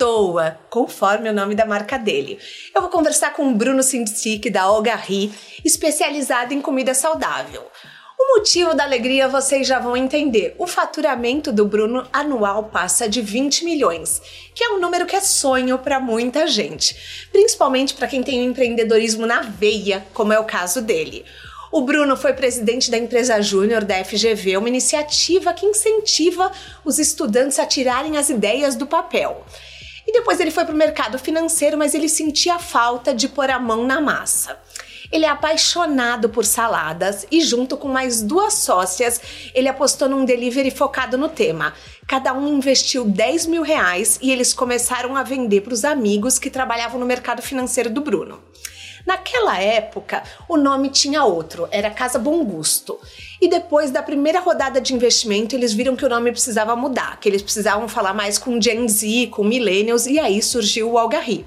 toa, conforme o nome da marca dele. Eu vou conversar com o Bruno Sindic da Ogarri, especializado em comida saudável. O motivo da alegria vocês já vão entender. O faturamento do Bruno anual passa de 20 milhões, que é um número que é sonho para muita gente, principalmente para quem tem o empreendedorismo na veia, como é o caso dele. O Bruno foi presidente da empresa Júnior da FGV, uma iniciativa que incentiva os estudantes a tirarem as ideias do papel. E depois ele foi para o mercado financeiro, mas ele sentia falta de pôr a mão na massa. Ele é apaixonado por saladas e, junto com mais duas sócias, ele apostou num delivery focado no tema. Cada um investiu 10 mil reais e eles começaram a vender para os amigos que trabalhavam no mercado financeiro do Bruno. Naquela época, o nome tinha outro, era Casa Bom Gusto. E depois da primeira rodada de investimento, eles viram que o nome precisava mudar, que eles precisavam falar mais com Gen Z, com Millennials, e aí surgiu o Algarri.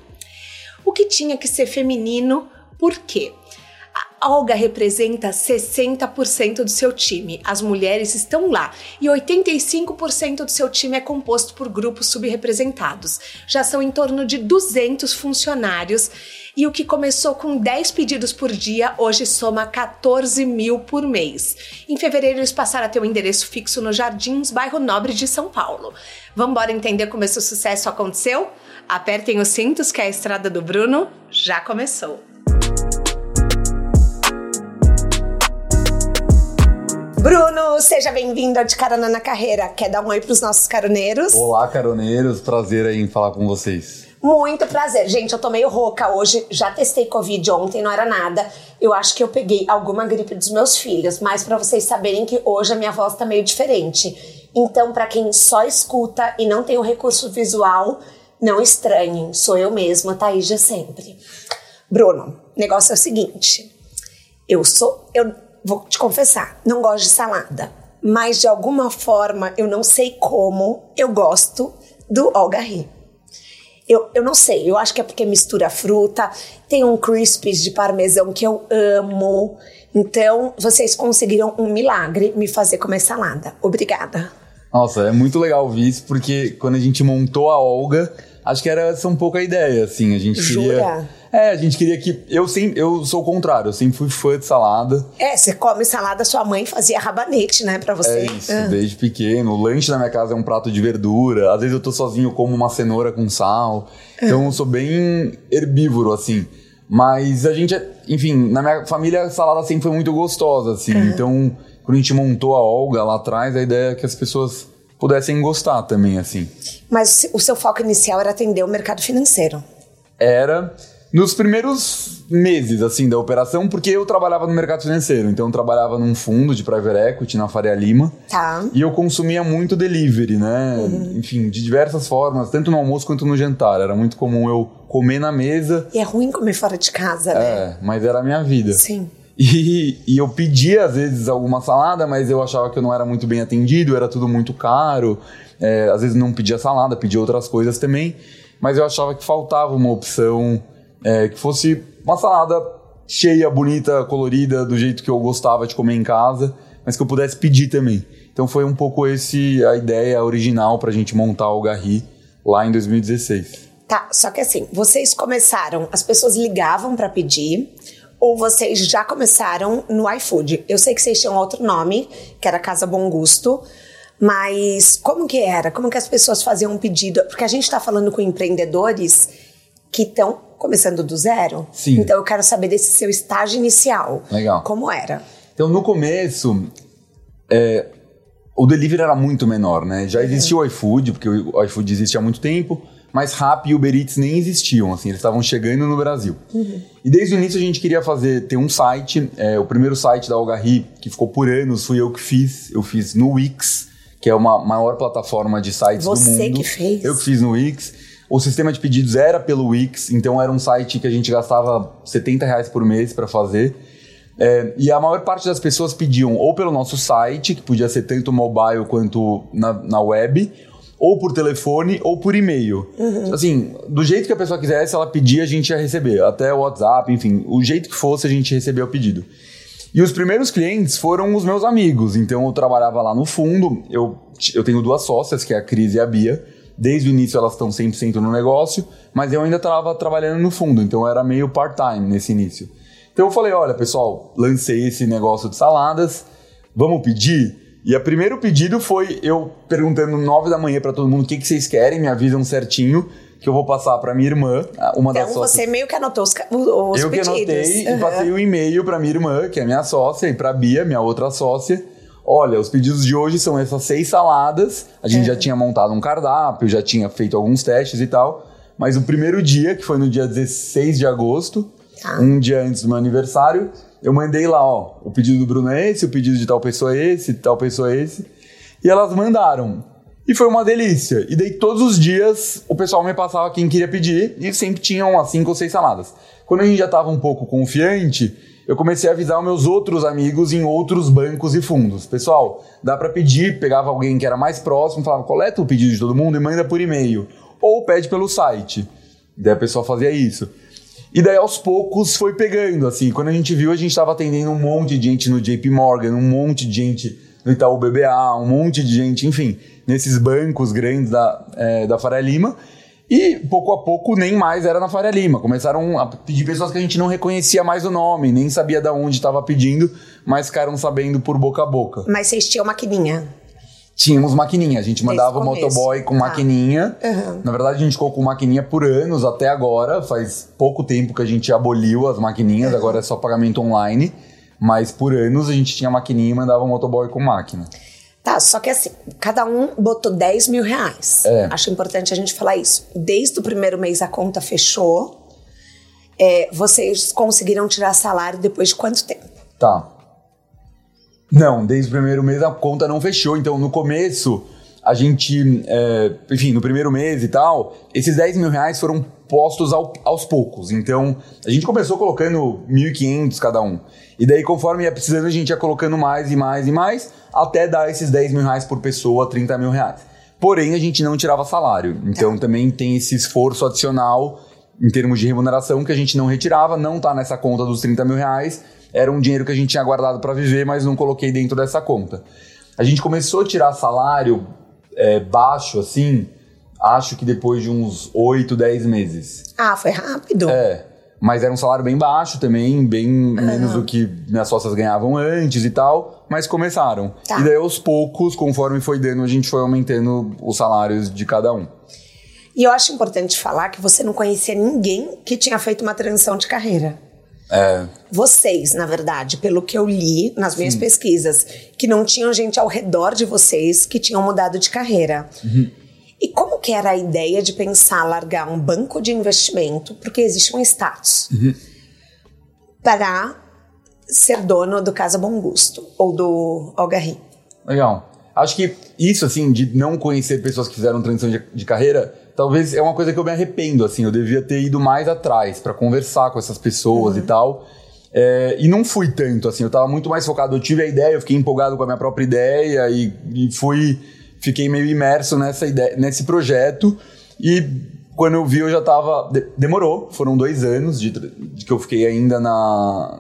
O que tinha que ser feminino, por quê? Olga representa 60% do seu time. As mulheres estão lá e 85% do seu time é composto por grupos subrepresentados. Já são em torno de 200 funcionários e o que começou com 10 pedidos por dia hoje soma 14 mil por mês. Em fevereiro eles passaram a ter um endereço fixo no Jardins, bairro Nobre de São Paulo. Vamos embora entender como esse sucesso aconteceu? Apertem os cintos que a estrada do Bruno já começou. Bruno, seja bem-vindo a De Carona na Carreira. Quer dar um oi para os nossos caroneiros? Olá, caroneiros. Prazer aí em falar com vocês. Muito prazer. Gente, eu tô meio rouca hoje. Já testei Covid ontem, não era nada. Eu acho que eu peguei alguma gripe dos meus filhos, mas para vocês saberem que hoje a minha voz tá meio diferente. Então, para quem só escuta e não tem o recurso visual, não estranhem. Sou eu mesma, Thaís de sempre. Bruno, o negócio é o seguinte. Eu sou. Eu vou te confessar, não gosto de salada. Mas de alguma forma, eu não sei como, eu gosto do algarri. Eu, eu não sei, eu acho que é porque mistura fruta, tem um crispies de parmesão que eu amo. Então, vocês conseguiram um milagre me fazer comer salada. Obrigada. Nossa, é muito legal ouvir isso, porque quando a gente montou a Olga, acho que era essa um pouco a ideia, assim. A gente Jura? queria. É, a gente queria que. Eu, sempre, eu sou o contrário, eu sempre fui fã de salada. É, você come salada, sua mãe fazia rabanete, né, pra você. É isso, Ah. desde pequeno. O lanche na minha casa é um prato de verdura. Às vezes eu tô sozinho, como uma cenoura com sal. Então eu sou bem herbívoro, assim. Mas a gente, é- enfim, na minha família a salada sempre foi muito gostosa, assim. Então, quando a gente montou a Olga lá atrás, a ideia é que as pessoas pudessem gostar também, assim. Mas o seu foco inicial era atender o mercado financeiro. Era nos primeiros meses, assim, da operação, porque eu trabalhava no mercado financeiro. Então eu trabalhava num fundo de private equity na Faria Lima. Tá. E eu consumia muito delivery, né? Enfim, de diversas formas, tanto no almoço quanto no jantar. Era muito comum eu comer na mesa. E é ruim comer fora de casa, né? É, mas era a minha vida. Sim. E, e eu pedia, às vezes, alguma salada, mas eu achava que eu não era muito bem atendido, era tudo muito caro. É, às vezes não pedia salada, pedia outras coisas também. Mas eu achava que faltava uma opção é, que fosse uma salada cheia, bonita, colorida, do jeito que eu gostava de comer em casa, mas que eu pudesse pedir também. Então foi um pouco esse a ideia original pra gente montar o Garri lá em 2016. Tá, só que assim, vocês começaram, as pessoas ligavam pra pedir, ou vocês já começaram no iFood? Eu sei que vocês tinham outro nome, que era Casa Bom Gusto, mas como que era? Como que as pessoas faziam um pedido? Porque a gente tá falando com empreendedores que estão começando do zero. Sim. Então eu quero saber desse seu estágio inicial. Legal. Como era? Então, no começo, é, o delivery era muito menor, né? Já existia o iFood, porque o iFood existe há muito tempo, mas Rappi e Uber Eats nem existiam, assim, eles estavam chegando no Brasil. E desde o início a gente queria fazer, ter um site, é, o primeiro site da Algarri, que ficou por anos, fui eu que fiz, eu fiz no Wix, que é uma maior plataforma de sites Você do mundo. que fez? Eu que fiz no Wix. O sistema de pedidos era pelo Wix, então era um site que a gente gastava 70 reais por mês para fazer. É, e a maior parte das pessoas pediam ou pelo nosso site, que podia ser tanto mobile quanto na, na web, ou por telefone ou por e-mail. Uhum. Assim, do jeito que a pessoa quisesse, ela pedia, a gente ia receber. Até o WhatsApp, enfim, o jeito que fosse, a gente recebia o pedido. E os primeiros clientes foram os meus amigos. Então eu trabalhava lá no fundo. Eu, eu tenho duas sócias, que é a Cris e a Bia. Desde o início elas estão 100% no negócio, mas eu ainda estava trabalhando no fundo, então era meio part-time nesse início. Então eu falei: olha, pessoal, lancei esse negócio de saladas, vamos pedir? E o primeiro pedido foi eu perguntando nove da manhã para todo mundo o que, que vocês querem, me avisam certinho que eu vou passar para minha irmã, uma então, das sócias. você meio que anotou os, os eu pedidos. Eu que anotei uhum. e passei o um e-mail para minha irmã, que é minha sócia, e para Bia, minha outra sócia. Olha, os pedidos de hoje são essas seis saladas. A gente uhum. já tinha montado um cardápio, já tinha feito alguns testes e tal. Mas o primeiro dia, que foi no dia 16 de agosto, ah. um dia antes do meu aniversário, eu mandei lá, ó, o pedido do Bruno é esse, o pedido de tal pessoa é esse, tal pessoa é esse. E elas mandaram. E foi uma delícia. E daí todos os dias o pessoal me passava quem queria pedir e sempre tinham umas cinco ou seis saladas. Quando a gente já estava um pouco confiante, eu comecei a avisar os meus outros amigos em outros bancos e fundos. Pessoal, dá para pedir, pegava alguém que era mais próximo, falava, coleta o pedido de todo mundo e manda por e-mail. Ou pede pelo site. Daí a pessoa fazia isso. E daí aos poucos foi pegando, assim. Quando a gente viu, a gente estava atendendo um monte de gente no JP Morgan, um monte de gente no Itaú BBA, um monte de gente, enfim, nesses bancos grandes da, é, da Faria Lima. E pouco a pouco nem mais era na Faria Lima. Começaram a pedir pessoas que a gente não reconhecia mais o nome, nem sabia de onde estava pedindo, mas ficaram sabendo por boca a boca. Mas vocês tinham maquininha? Tínhamos maquininha. A gente mandava o motoboy com tá. maquininha. Uhum. Na verdade, a gente ficou com maquininha por anos até agora. Faz pouco tempo que a gente aboliu as maquininhas, uhum. agora é só pagamento online. Mas por anos a gente tinha maquininha e mandava o motoboy com máquina. Tá, só que assim, cada um botou 10 mil reais. É. Acho importante a gente falar isso. Desde o primeiro mês a conta fechou. É, vocês conseguiram tirar salário depois de quanto tempo? Tá. Não, desde o primeiro mês a conta não fechou. Então, no começo, a gente, é, enfim, no primeiro mês e tal, esses 10 mil reais foram postos ao, aos poucos. Então, a gente começou colocando 1.500 cada um. E daí, conforme ia precisando, a gente ia colocando mais e mais e mais, até dar esses 10 mil reais por pessoa, 30 mil reais. Porém, a gente não tirava salário. Então, também tem esse esforço adicional em termos de remuneração que a gente não retirava, não tá nessa conta dos 30 mil reais. Era um dinheiro que a gente tinha guardado para viver, mas não coloquei dentro dessa conta. A gente começou a tirar salário é, baixo, assim, acho que depois de uns 8, 10 meses. Ah, foi rápido. É. Mas era um salário bem baixo também, bem uhum. menos do que minhas sócias ganhavam antes e tal, mas começaram. Tá. E daí aos poucos, conforme foi dando, a gente foi aumentando os salários de cada um. E eu acho importante falar que você não conhecia ninguém que tinha feito uma transição de carreira. É. Vocês, na verdade, pelo que eu li nas minhas Sim. pesquisas, que não tinham gente ao redor de vocês que tinham mudado de carreira. Uhum. E como que era a ideia de pensar largar um banco de investimento, porque existe um status, uhum. para ser dono do Casa Bom Gosto ou do Algarri? Legal. Acho que isso, assim, de não conhecer pessoas que fizeram transição de, de carreira, talvez é uma coisa que eu me arrependo, assim. Eu devia ter ido mais atrás para conversar com essas pessoas uhum. e tal. É, e não fui tanto, assim. Eu tava muito mais focado. Eu tive a ideia, eu fiquei empolgado com a minha própria ideia e, e fui... Fiquei meio imerso nessa ideia, nesse projeto. E quando eu vi, eu já tava. demorou, foram dois anos de, de, que eu fiquei ainda na.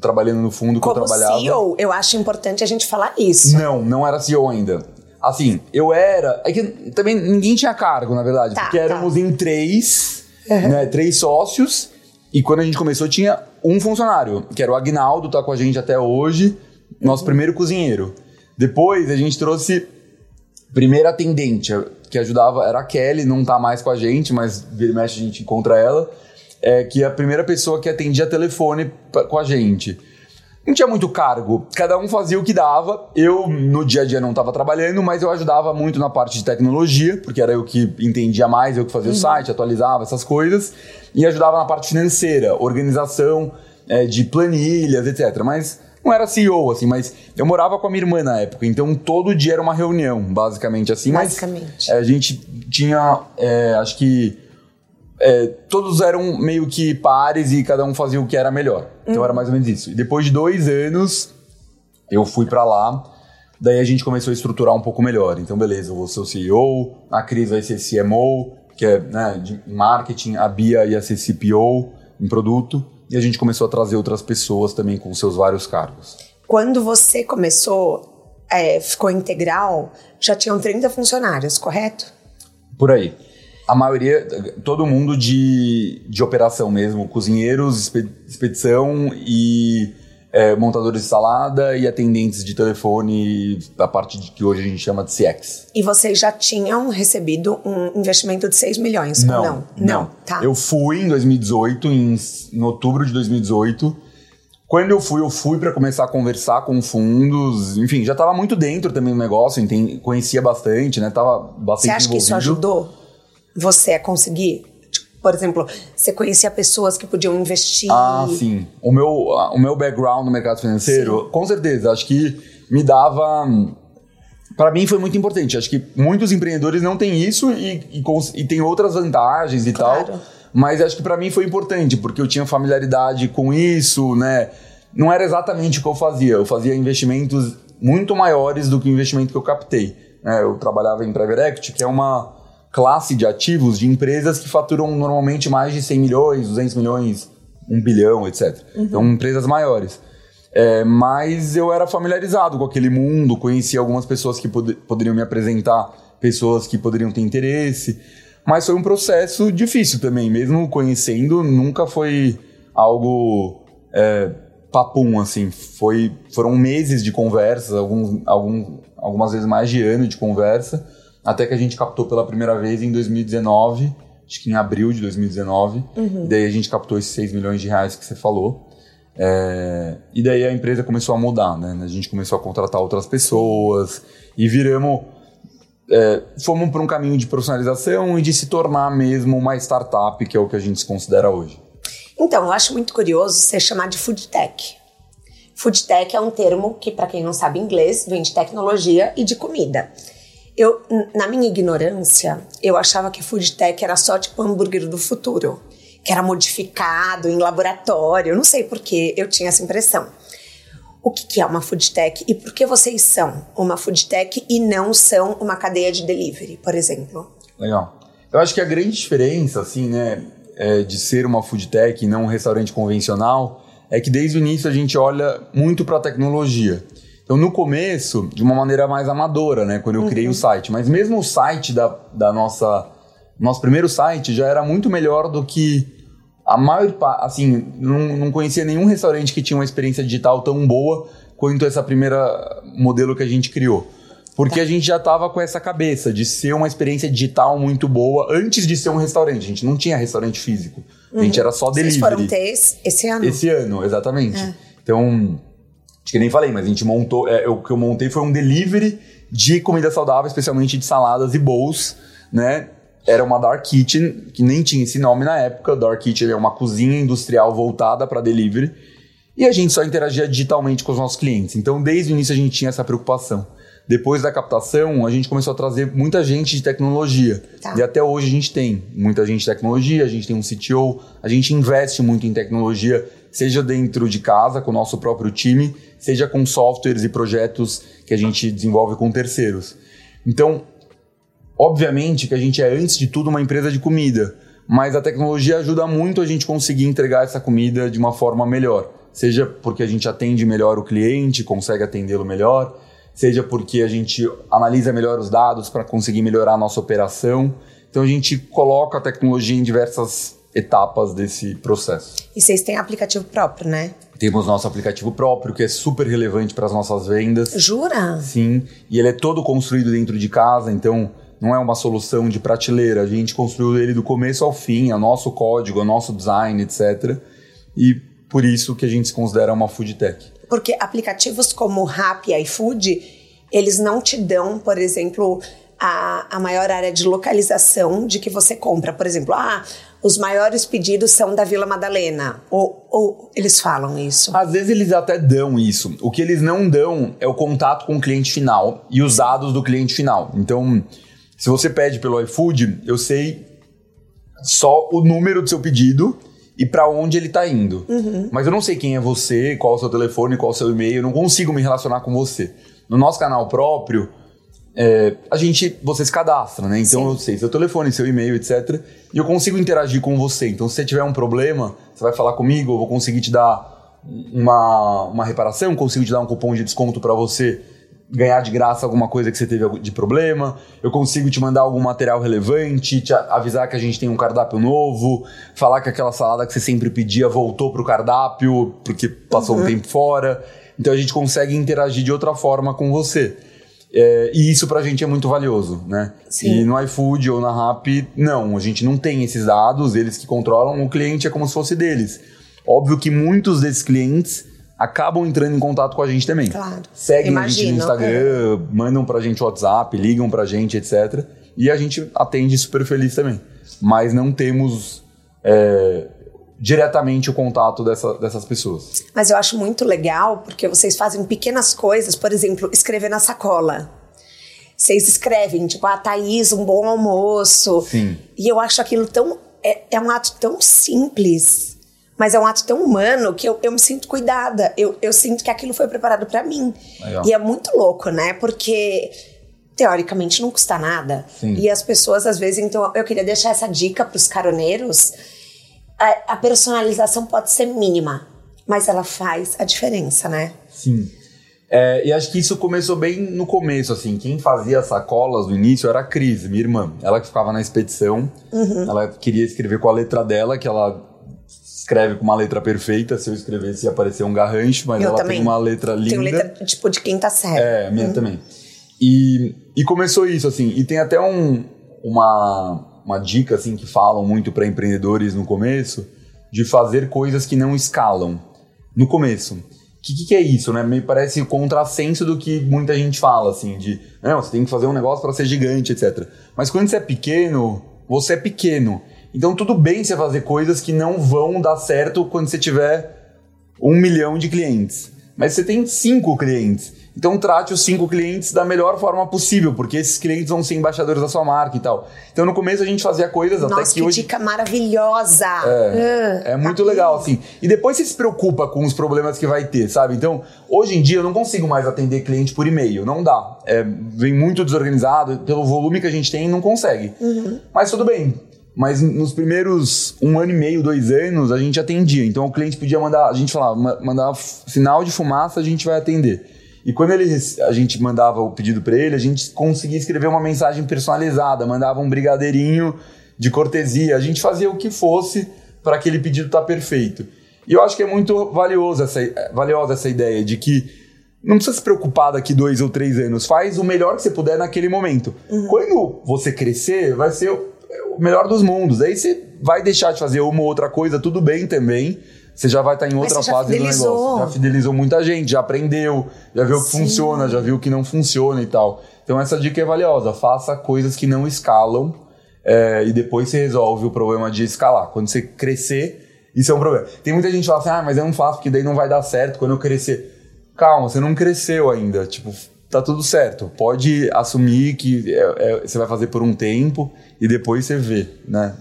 trabalhando no fundo que Como eu trabalhava. CEO, eu acho importante a gente falar isso. Não, não era CEO ainda. Assim, eu era. É que também ninguém tinha cargo, na verdade. Tá, porque éramos tá. em três, uhum. né? Três sócios. E quando a gente começou, tinha um funcionário, que era o Agnaldo, tá com a gente até hoje, nosso uhum. primeiro cozinheiro. Depois a gente trouxe primeira atendente, que ajudava, era a Kelly, não tá mais com a gente, mas vira e mexe a gente encontra ela. É, que é a primeira pessoa que atendia telefone com a gente não tinha muito cargo, cada um fazia o que dava. Eu, no dia a dia, não estava trabalhando, mas eu ajudava muito na parte de tecnologia, porque era eu que entendia mais, eu que fazia uhum. o site, atualizava essas coisas, e ajudava na parte financeira, organização é, de planilhas, etc. Mas não era CEO, assim, mas eu morava com a minha irmã na época, então todo dia era uma reunião, basicamente assim. Basicamente. Mas, é, a gente tinha, é, acho que é, todos eram meio que pares e cada um fazia o que era melhor. Então era mais ou menos isso. E depois de dois anos, eu fui pra lá. Daí a gente começou a estruturar um pouco melhor. Então, beleza, eu vou ser o CEO, a Cris vai ser CMO, que é né, de marketing, a Bia ia ser CPO em produto. E a gente começou a trazer outras pessoas também com seus vários cargos. Quando você começou, é, ficou integral, já tinham 30 funcionários, correto? Por aí. A maioria, todo mundo de, de operação mesmo, cozinheiros, expedição e é, montadores de salada e atendentes de telefone da parte de, que hoje a gente chama de CX. E vocês já tinham recebido um investimento de 6 milhões? ou não? Não, tá. Eu fui em 2018, em, em outubro de 2018. Quando eu fui, eu fui para começar a conversar com fundos. Enfim, já estava muito dentro também do negócio, enten- conhecia bastante, né? Tava bastante Você acha que isso envolvido. ajudou você a conseguir? Tipo, Por exemplo, você conhecia pessoas que podiam investir? Ah, sim. O meu, o meu background no mercado financeiro, com certeza, acho que me dava. Para mim foi muito importante. Acho que muitos empreendedores não têm isso e, e, e tem outras vantagens e Claro. tal. Mas acho que para mim foi importante, porque eu tinha familiaridade com isso, né? Não era exatamente o que eu fazia. Eu fazia investimentos muito maiores do que o investimento que eu captei. né? Eu trabalhava em Private Equity, que é uma classe de ativos de empresas que faturam normalmente mais de 100 milhões, 200 milhões, 1 bilhão, etc. Então, empresas maiores. É, mas eu era familiarizado com aquele mundo, conhecia algumas pessoas que pod- poderiam me apresentar, pessoas que poderiam ter interesse. Mas foi um processo difícil também, mesmo conhecendo, nunca foi algo é, papum, assim. Foi, foram meses de conversas, alguns, algum, algumas vezes mais de ano de conversa, até que a gente captou pela primeira vez em 2019, acho que em abril de 2019. E daí a gente captou esses 6 milhões de reais que você falou. É, e daí a empresa começou a mudar, né? A gente começou a contratar outras pessoas e viramos. é, fomos para um caminho de profissionalização e de se tornar mesmo uma startup, que é o que a gente se considera hoje. Então, eu acho muito curioso você chamar de food tech. Food tech é um termo que, para quem não sabe inglês, vem de tecnologia e de comida. Eu, na minha ignorância, eu achava que food tech era só tipo hambúrguer do futuro, que era modificado em laboratório. Eu não sei por que eu tinha essa impressão. O que, que é uma food tech e por que vocês são uma food tech e não são uma cadeia de delivery, por exemplo? Legal. Eu acho que a grande diferença, assim, né, é, de ser uma food tech e não um restaurante convencional, é que desde o início a gente olha muito para a tecnologia. Então, no começo, de uma maneira mais amadora, né, quando eu criei o site, mas mesmo o site da, da nossa. Nosso primeiro site já era muito melhor do que a maior parte. Assim, não, não conhecia nenhum restaurante que tinha uma experiência digital tão boa quanto essa primeira modelo que a gente criou. Porque a gente já estava com essa cabeça de ser uma experiência digital muito boa antes de ser um restaurante. A gente não tinha restaurante físico. A gente era só Vocês delivery. foram ter esse, esse ano? Esse ano, exatamente. Então, acho que nem falei, mas a gente montou. é, o que eu montei foi um delivery de comida saudável, especialmente de saladas e bowls, né? Era uma dark kitchen, que nem tinha esse nome na época. Dark kitchen é uma cozinha industrial voltada para delivery. E a gente só interagia digitalmente com os nossos clientes. Então, desde o início, a gente tinha essa preocupação. Depois da captação, a gente começou a trazer muita gente de tecnologia. Tá. E até hoje a gente tem muita gente de tecnologia, a gente tem um CTO, a gente investe muito em tecnologia, seja dentro de casa, com o nosso próprio time, seja com softwares e projetos que a gente desenvolve com terceiros. Então, obviamente que a gente é, antes de tudo, uma empresa de comida, mas a tecnologia ajuda muito a gente conseguir entregar essa comida de uma forma melhor. Seja porque a gente atende melhor o cliente, consegue atendê-lo melhor, seja porque a gente analisa melhor os dados para conseguir melhorar a nossa operação. Então a gente coloca a tecnologia em diversas etapas desse processo. E vocês têm aplicativo próprio, né? Temos nosso aplicativo próprio, que é super relevante para as nossas vendas. Jura? Sim, e ele é todo construído dentro de casa, então não é uma solução de prateleira. A gente construiu ele do começo ao fim, é nosso código, é nosso design, etc. E por isso que a gente se considera uma food tech. Porque aplicativos como o Rappi e iFood, eles não te dão, por exemplo, a, a maior área de localização de que você compra. Por exemplo, ah, os maiores pedidos são da Vila Madalena. Ou, ou eles falam isso. Às vezes eles até dão isso. O que eles não dão é o contato com o cliente final e os dados do cliente final. Então, se você pede pelo iFood, eu sei só o número do seu pedido e para onde ele tá indo. Mas eu não sei quem é você, qual é o seu telefone, qual é o seu e-mail, eu não consigo me relacionar com você. No nosso canal próprio, é, a gente, você se cadastra, né? Então Sim. eu sei seu telefone, seu e-mail, etc. E eu consigo interagir com você. Então se você tiver um problema, você vai falar comigo, eu vou conseguir te dar uma, uma reparação, consigo te dar um cupom de desconto para você ganhar de graça alguma coisa que você teve de problema. Eu consigo te mandar algum material relevante, te avisar que a gente tem um cardápio novo, falar que aquela salada que você sempre pedia voltou pro cardápio porque passou um tempo fora. Então a gente consegue interagir de outra forma com você. É, e isso pra gente é muito valioso, né? Sim. E no iFood ou na Rappi, não, a gente não tem esses dados, eles que controlam, o cliente é como se fosse deles. Óbvio que muitos desses clientes acabam entrando em contato com a gente também. Claro. Seguem a gente Imagino, no Instagram, mandam pra gente WhatsApp, ligam pra gente, etc. E a gente atende super feliz também. Mas não temos é, diretamente o contato dessa- dessas pessoas. Mas eu acho muito legal porque vocês fazem pequenas coisas, por exemplo, escrever na sacola. Vocês escrevem, tipo, ah, Thaís, um bom almoço. Sim. E eu acho aquilo tão. É, é um ato tão simples, mas é um ato tão humano que eu, eu me sinto cuidada. Eu, eu sinto que aquilo foi preparado pra mim. Legal. E é muito louco, né? Porque. Teoricamente não custa nada. Sim. E as pessoas, às vezes, então, eu queria deixar essa dica pros caroneiros a, a personalização pode ser mínima, mas ela faz a diferença, né? Sim. É, e acho que isso começou bem no começo, assim. Quem fazia as sacolas no início era a Cris, minha irmã. Ela que ficava na expedição. Uhum. Ela queria escrever com a letra dela, que ela escreve com uma letra perfeita. Se eu escrevesse ia aparecer um garrancho, mas Eu ela também. tem uma letra linda. Tem letra tipo de quinta série. É, minha também. E, e começou isso, assim. E tem até um, uma, uma dica, assim, que falam muito para empreendedores no começo, de fazer coisas que não escalam. No começo. O que, que, é isso, né? Me parece o contrassenso do que muita gente fala, assim, de não, você tem que fazer um negócio para ser gigante, etc. Mas quando você é pequeno, você é pequeno. Então tudo bem você fazer coisas que não vão dar certo quando você tiver um milhão de clientes. Mas você tem cinco clientes. Então trate os cinco clientes da melhor forma possível, porque esses clientes vão ser embaixadores da sua marca e tal. Então no começo a gente fazia coisas até Nossa, que, que hoje. dica maravilhosa! É, é muito legal, assim. E depois você se preocupa com os problemas que vai ter, sabe? Então, hoje em dia eu não consigo mais atender cliente por e-mail, não dá. É, vem muito desorganizado, pelo volume que a gente tem, não consegue. Mas tudo bem. Mas nos primeiros um ano e meio, dois anos, a gente atendia. Então o cliente podia mandar, a gente falava, "Ma- mandar sinal de fumaça, a gente vai atender. E quando ele, a gente mandava o pedido para ele, a gente conseguia escrever uma mensagem personalizada, mandava um brigadeirinho de cortesia, a gente fazia o que fosse para aquele pedido estar perfeito. E eu acho que é muito valioso essa, valiosa essa ideia de que não precisa se preocupar daqui dois ou três anos, faz o melhor que você puder naquele momento. Quando você crescer, vai ser o o melhor dos mundos. Aí você vai deixar de fazer uma ou outra coisa, tudo bem também. Você já vai estar em outra fase do fidelizou. negócio. Já fidelizou muita gente, já aprendeu, já viu o que Sim. funciona, já viu o que não funciona e tal. Então essa dica é valiosa. Faça coisas que não escalam é, e depois você resolve o problema de escalar. Quando você crescer, isso é um problema. Tem muita gente que fala assim, ah, mas eu não faço porque daí não vai dar certo quando eu crescer. Calma, você não cresceu ainda. Tipo, tá tudo certo. Pode assumir que é- é- você vai fazer por um tempo e depois você vê, né?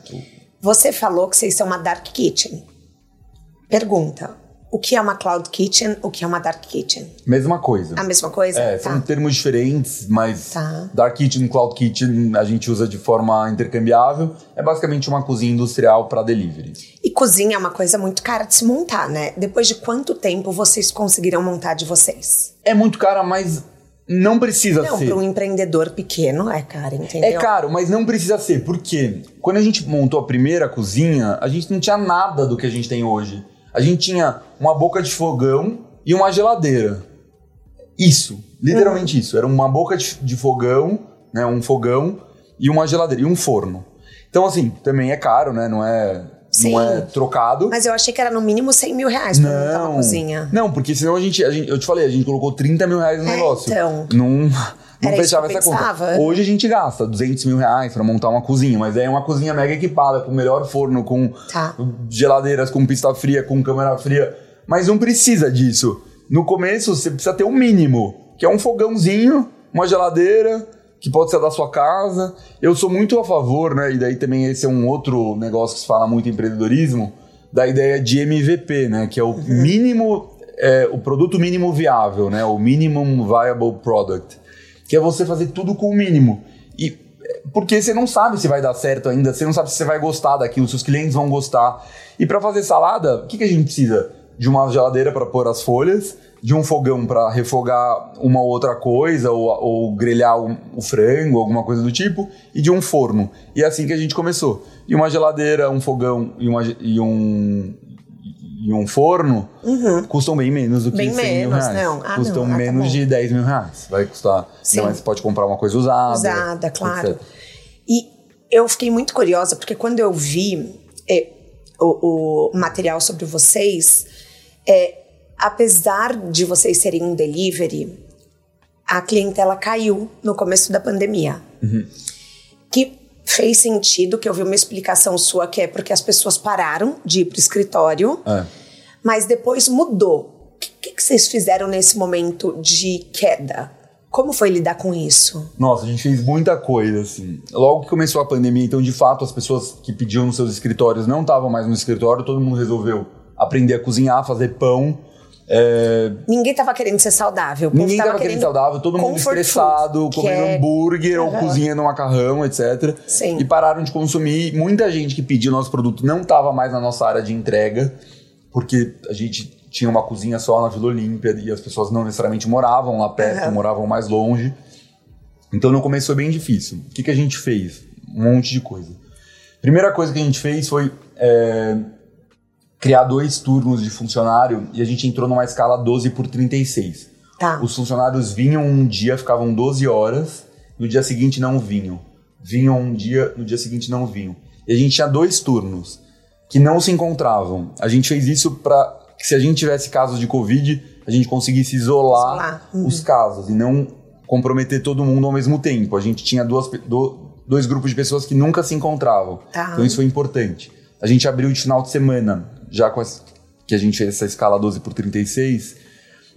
Você falou que vocês são uma dark kitchen. Pergunta: o que é uma cloud kitchen? O que é uma dark kitchen? Mesma coisa. A mesma coisa? É, são Tá. termos diferentes, mas Tá. Dark Kitchen e Cloud Kitchen a gente usa de forma intercambiável. É basicamente uma cozinha industrial para delivery. E cozinha é uma coisa muito cara de se montar, né? Depois de quanto tempo vocês conseguiram montar de vocês? É muito cara, mas não precisa Não, ser. para um empreendedor pequeno é caro, entendeu? É caro, mas não precisa ser. Por quê? Quando a gente montou a primeira cozinha, a gente não tinha nada do que a gente tem hoje. A gente tinha uma boca de fogão e uma geladeira. Isso, literalmente isso. Era uma boca de, de fogão, né, um fogão e uma geladeira e um forno. Então assim, também é caro, né? Não é, Sim. não é trocado. Mas eu achei que era no mínimo 100 mil reais pra montar uma Não, cozinha. não, porque senão a gente, a gente- eu te falei, a gente colocou 30 mil reais no É, negócio. então. Não, não Era fechava essa conta. Hoje a gente gasta 200 mil reais pra montar uma cozinha, mas é uma cozinha mega equipada, com melhor forno, com Tá. geladeiras, com pista fria, com câmera fria. Mas não precisa disso. No começo você precisa ter o mínimo, que é um fogãozinho, uma geladeira, que pode ser da sua casa. Eu sou muito a favor, né? E daí também esse é um outro negócio que se fala muito em empreendedorismo, da ideia de MVP, né? Que é o mínimo, é, o produto mínimo viável, né? O minimum viable product, que é você fazer tudo com o mínimo. E porque você não sabe se vai dar certo ainda, você não sabe se você vai gostar daquilo, se os clientes vão gostar. E para fazer salada, o que, que a gente precisa? De uma geladeira para pôr as folhas, de um fogão para refogar uma outra coisa ou, ou grelhar um, o frango, alguma coisa do tipo, e de um forno. E é assim que a gente começou. E uma geladeira, um fogão e, uma, e um e um forno uhum. custam bem menos do que bem 100 menos, mil reais. Não. Ah, custam não. Ah, menos tá de 10 mil reais. Vai custar. Sim. Mas você pode comprar uma coisa usada. Usada, claro. Etc. E eu fiquei muito curiosa, porque quando eu vi é, o, o, material sobre vocês, é, apesar de vocês serem um delivery, a clientela caiu no começo da pandemia. Uhum. Que fez sentido, que eu vi uma explicação sua, que é porque as pessoas pararam de ir para o escritório, é. mas depois mudou. O que, que vocês fizeram nesse momento de queda? Como foi lidar com isso? Nossa, a gente fez muita coisa, assim. Logo que começou a pandemia, então, de fato, as pessoas que pediam nos seus escritórios não estavam mais no escritório, todo mundo resolveu aprender a cozinhar, fazer pão. É... Ninguém estava querendo ser saudável. Ninguém estava querendo, querendo saudável, todo mundo estressado, food, comendo é... hambúrguer uhum. ou cozinhando macarrão, etc. Sim. E pararam de consumir. Muita gente que pediu nosso produto não estava mais na nossa área de entrega, porque a gente tinha uma cozinha só na Vila Olímpia e as pessoas não necessariamente moravam lá perto, uhum. moravam mais longe. Então no começo foi bem difícil. O que, que a gente fez? Um monte de coisa. Primeira coisa que a gente fez foi é, criar dois turnos de funcionário e a gente entrou numa escala 12 por 36. Tá. Os funcionários vinham um dia, ficavam 12 horas, no dia seguinte não vinham. Vinham um dia, no dia seguinte não vinham. E a gente tinha dois turnos que não se encontravam. A gente fez isso para que se a gente tivesse casos de Covid, a gente conseguisse isolar, isolar. Uhum. os casos e não comprometer todo mundo ao mesmo tempo. A gente tinha duas, do, dois grupos de pessoas que nunca se encontravam. Tá. Então isso foi importante. A gente abriu de final de semana já com as, que a gente fez essa escala 12 por 36,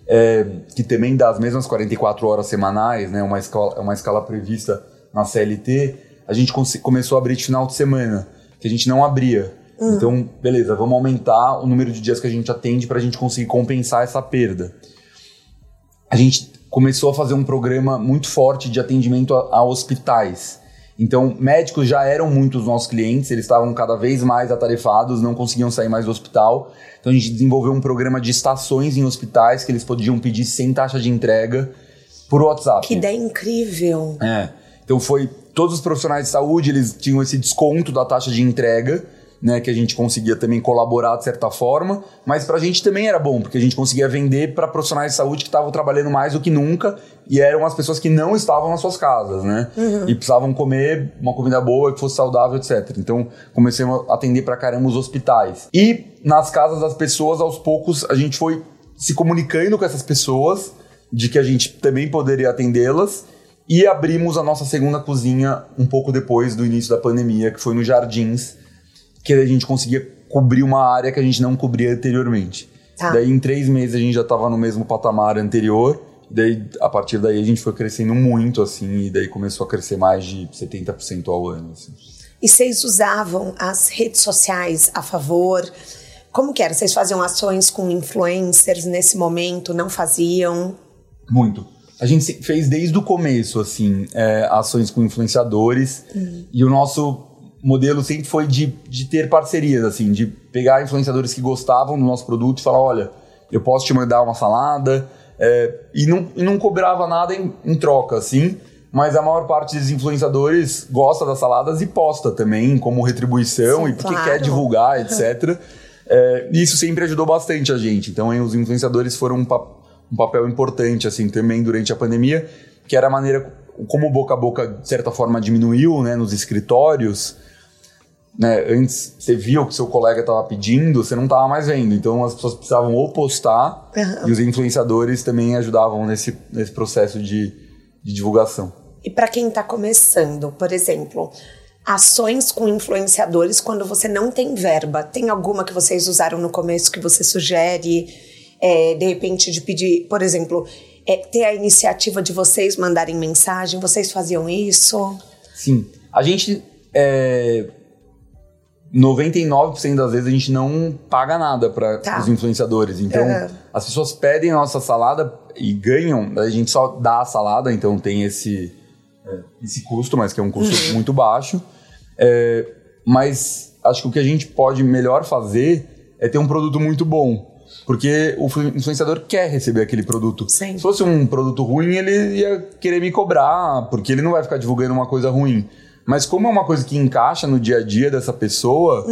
é, que também dá as mesmas 44 horas semanais, né, uma, escala, uma escala prevista na CLT, a gente começou a abrir de final de semana, que a gente não abria. Uhum. Então, beleza, vamos aumentar o número de dias que a gente atende para a gente conseguir compensar essa perda. A gente começou a fazer um programa muito forte de atendimento a, a hospitais. Então, médicos já eram muitos nossos clientes, eles estavam cada vez mais atarefados, não conseguiam sair mais do hospital. Então, a gente desenvolveu um programa de estações em hospitais que eles podiam pedir sem taxa de entrega por WhatsApp. Que ideia incrível! É. Então, foi. Todos os profissionais de saúde eles tinham esse desconto da taxa de entrega né, que a gente conseguia também colaborar de certa forma, mas para a gente também era bom, porque a gente conseguia vender para profissionais de saúde que estavam trabalhando mais do que nunca e eram as pessoas que não estavam nas suas casas, né? Uhum. E precisavam comer uma comida boa, que fosse saudável, etc. Então, comecei a atender para caramba os hospitais. E nas casas das pessoas, aos poucos, a gente foi se comunicando com essas pessoas de que a gente também poderia atendê-las e abrimos a nossa segunda cozinha um pouco depois do início da pandemia, que foi no Jardins, que a gente conseguia cobrir uma área que a gente não cobria anteriormente. Tá. Daí em três meses a gente já estava no mesmo patamar anterior. Daí, a partir daí a gente foi crescendo muito, assim, e daí começou a crescer mais de 70% ao ano. Assim. E vocês usavam as redes sociais a favor? Como que era? Vocês faziam ações com influencers nesse momento? Não faziam? Muito. A gente fez desde o começo, assim, é, ações com influenciadores. Uhum. E o nosso modelo sempre foi de, de ter parcerias, assim, de pegar influenciadores que gostavam do nosso produto e falar, olha, eu posso te mandar uma salada, é, e, não, e não cobrava nada em, em, troca, assim, mas a maior parte dos influenciadores gosta das saladas e posta também como retribuição Sim, e porque claro. quer divulgar, etc. é, e isso sempre ajudou bastante a gente. Então, os influenciadores foram um, pa um papel importante, assim, também durante a pandemia, que era a maneira como o boca a boca, de certa forma, diminuiu, né, nos escritórios, né, antes você via o que seu colega estava pedindo, você não estava mais vendo. Então as pessoas precisavam ou postar uhum. e os influenciadores também ajudavam nesse, nesse processo de, de divulgação. E para quem está começando, por exemplo, ações com influenciadores quando você não tem verba, tem alguma que vocês usaram no começo que você sugere, é, de repente, de pedir, por exemplo, é, ter a iniciativa de vocês mandarem mensagem? Vocês faziam isso? Sim. A gente. É, 99% das vezes a gente não paga nada para Tá. os influenciadores. Então, Uhum. as pessoas pedem a nossa salada e ganham, a gente só dá a salada, então tem esse, é, esse custo, mas que é um custo Uhum. muito baixo. É, mas acho que o que a gente pode melhor fazer é ter um produto muito bom. Porque o flu- influenciador quer receber aquele produto. Sim. Se fosse um produto ruim, ele ia querer me cobrar, porque ele não vai ficar divulgando uma coisa ruim. Mas como é uma coisa que encaixa no dia a dia dessa pessoa,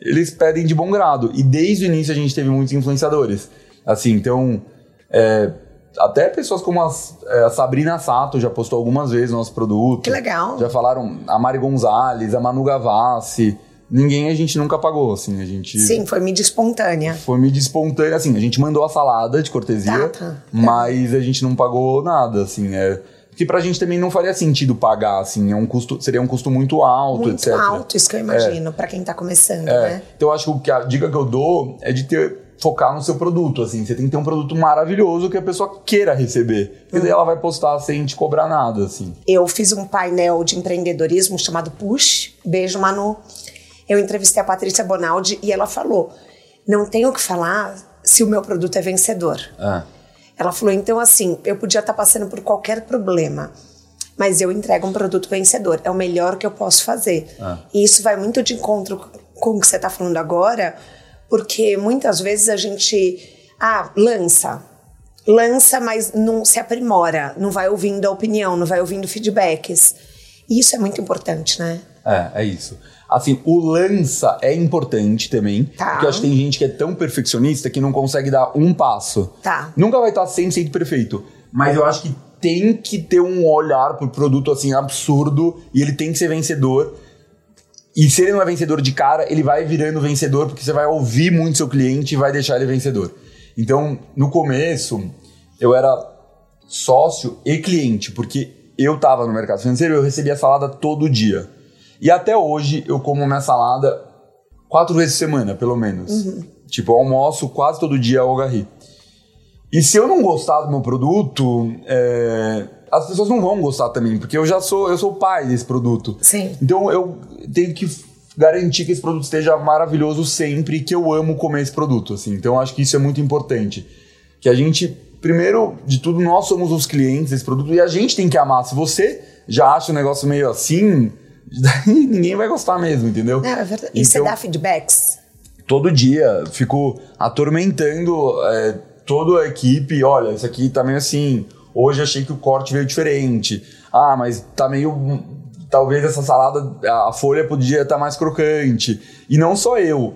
eles pedem de bom grado. E desde o início a gente teve muitos influenciadores. Assim, então. é, até pessoas como as- é, a Sabrina Sato já postou algumas vezes o nosso produto. Que legal. Já falaram a Mari Gonzalez, a Manu Gavassi. Ninguém a gente nunca pagou, assim. A gente. Sim, foi mídia espontânea. Foi mídia espontânea, assim, a gente mandou a salada de cortesia, Tá, tá. mas a gente não pagou nada, assim, é... Que pra gente também não faria sentido pagar, assim, é um custo, seria um custo muito alto, Muito etc. alto, isso que eu imagino, pra quem tá começando, É, né? Então eu acho que a dica que eu dou é de ter focar no seu produto, assim, você tem que ter um produto maravilhoso que a pessoa queira receber, porque daí ela vai postar sem te cobrar nada, assim. Eu fiz um painel de empreendedorismo chamado Push. Beijo, Manu. Eu entrevistei a Patrícia Bonaldi e ela falou: não tenho o que falar se o meu produto é vencedor. É. Ela falou: então, assim, eu podia estar passando por qualquer problema, mas eu entrego um produto vencedor. É o melhor que eu posso fazer. Ah. E isso vai muito de encontro com o que você está falando agora, porque muitas vezes a gente. Ah, lança. Lança, mas não se aprimora, não vai ouvindo a opinião, não vai ouvindo feedbacks. E isso é muito importante, né? É, é isso. Assim, o lança é importante também. Tá. Porque eu acho que tem gente que é tão perfeccionista que não consegue dar um passo. Tá. Nunca vai estar 100% perfeito. Mas eu acho que tem que ter um olhar pro produto assim absurdo e ele tem que ser vencedor. E se ele não é vencedor de cara, ele vai virando vencedor porque você vai ouvir muito seu cliente e vai deixar ele vencedor. Então, no começo, eu era sócio e cliente, porque eu tava no mercado financeiro e eu recebia salada todo dia. E até hoje eu como minha salada quatro vezes por semana, pelo menos. Tipo, eu almoço quase todo dia ao Garri. E se eu não gostar do meu produto, é, as pessoas não vão gostar também, porque eu já sou, eu sou o pai desse produto. Sim. Então eu tenho que garantir que esse produto esteja maravilhoso sempre, e que eu amo comer esse produto, assim. Então eu acho que isso é muito importante. Que a gente, primeiro de tudo, nós somos os clientes desse produto e a gente tem que amar. Se você já acha o negócio meio assim, daí ninguém vai gostar mesmo, entendeu? É, é verdade. E você Então- dá feedbacks? todo dia fico atormentando é, toda a equipe. Olha, isso aqui tá meio assim. Hoje achei que o corte veio diferente. Ah, mas tá meio. Talvez essa salada, a folha podia estar mais crocante. E não só eu.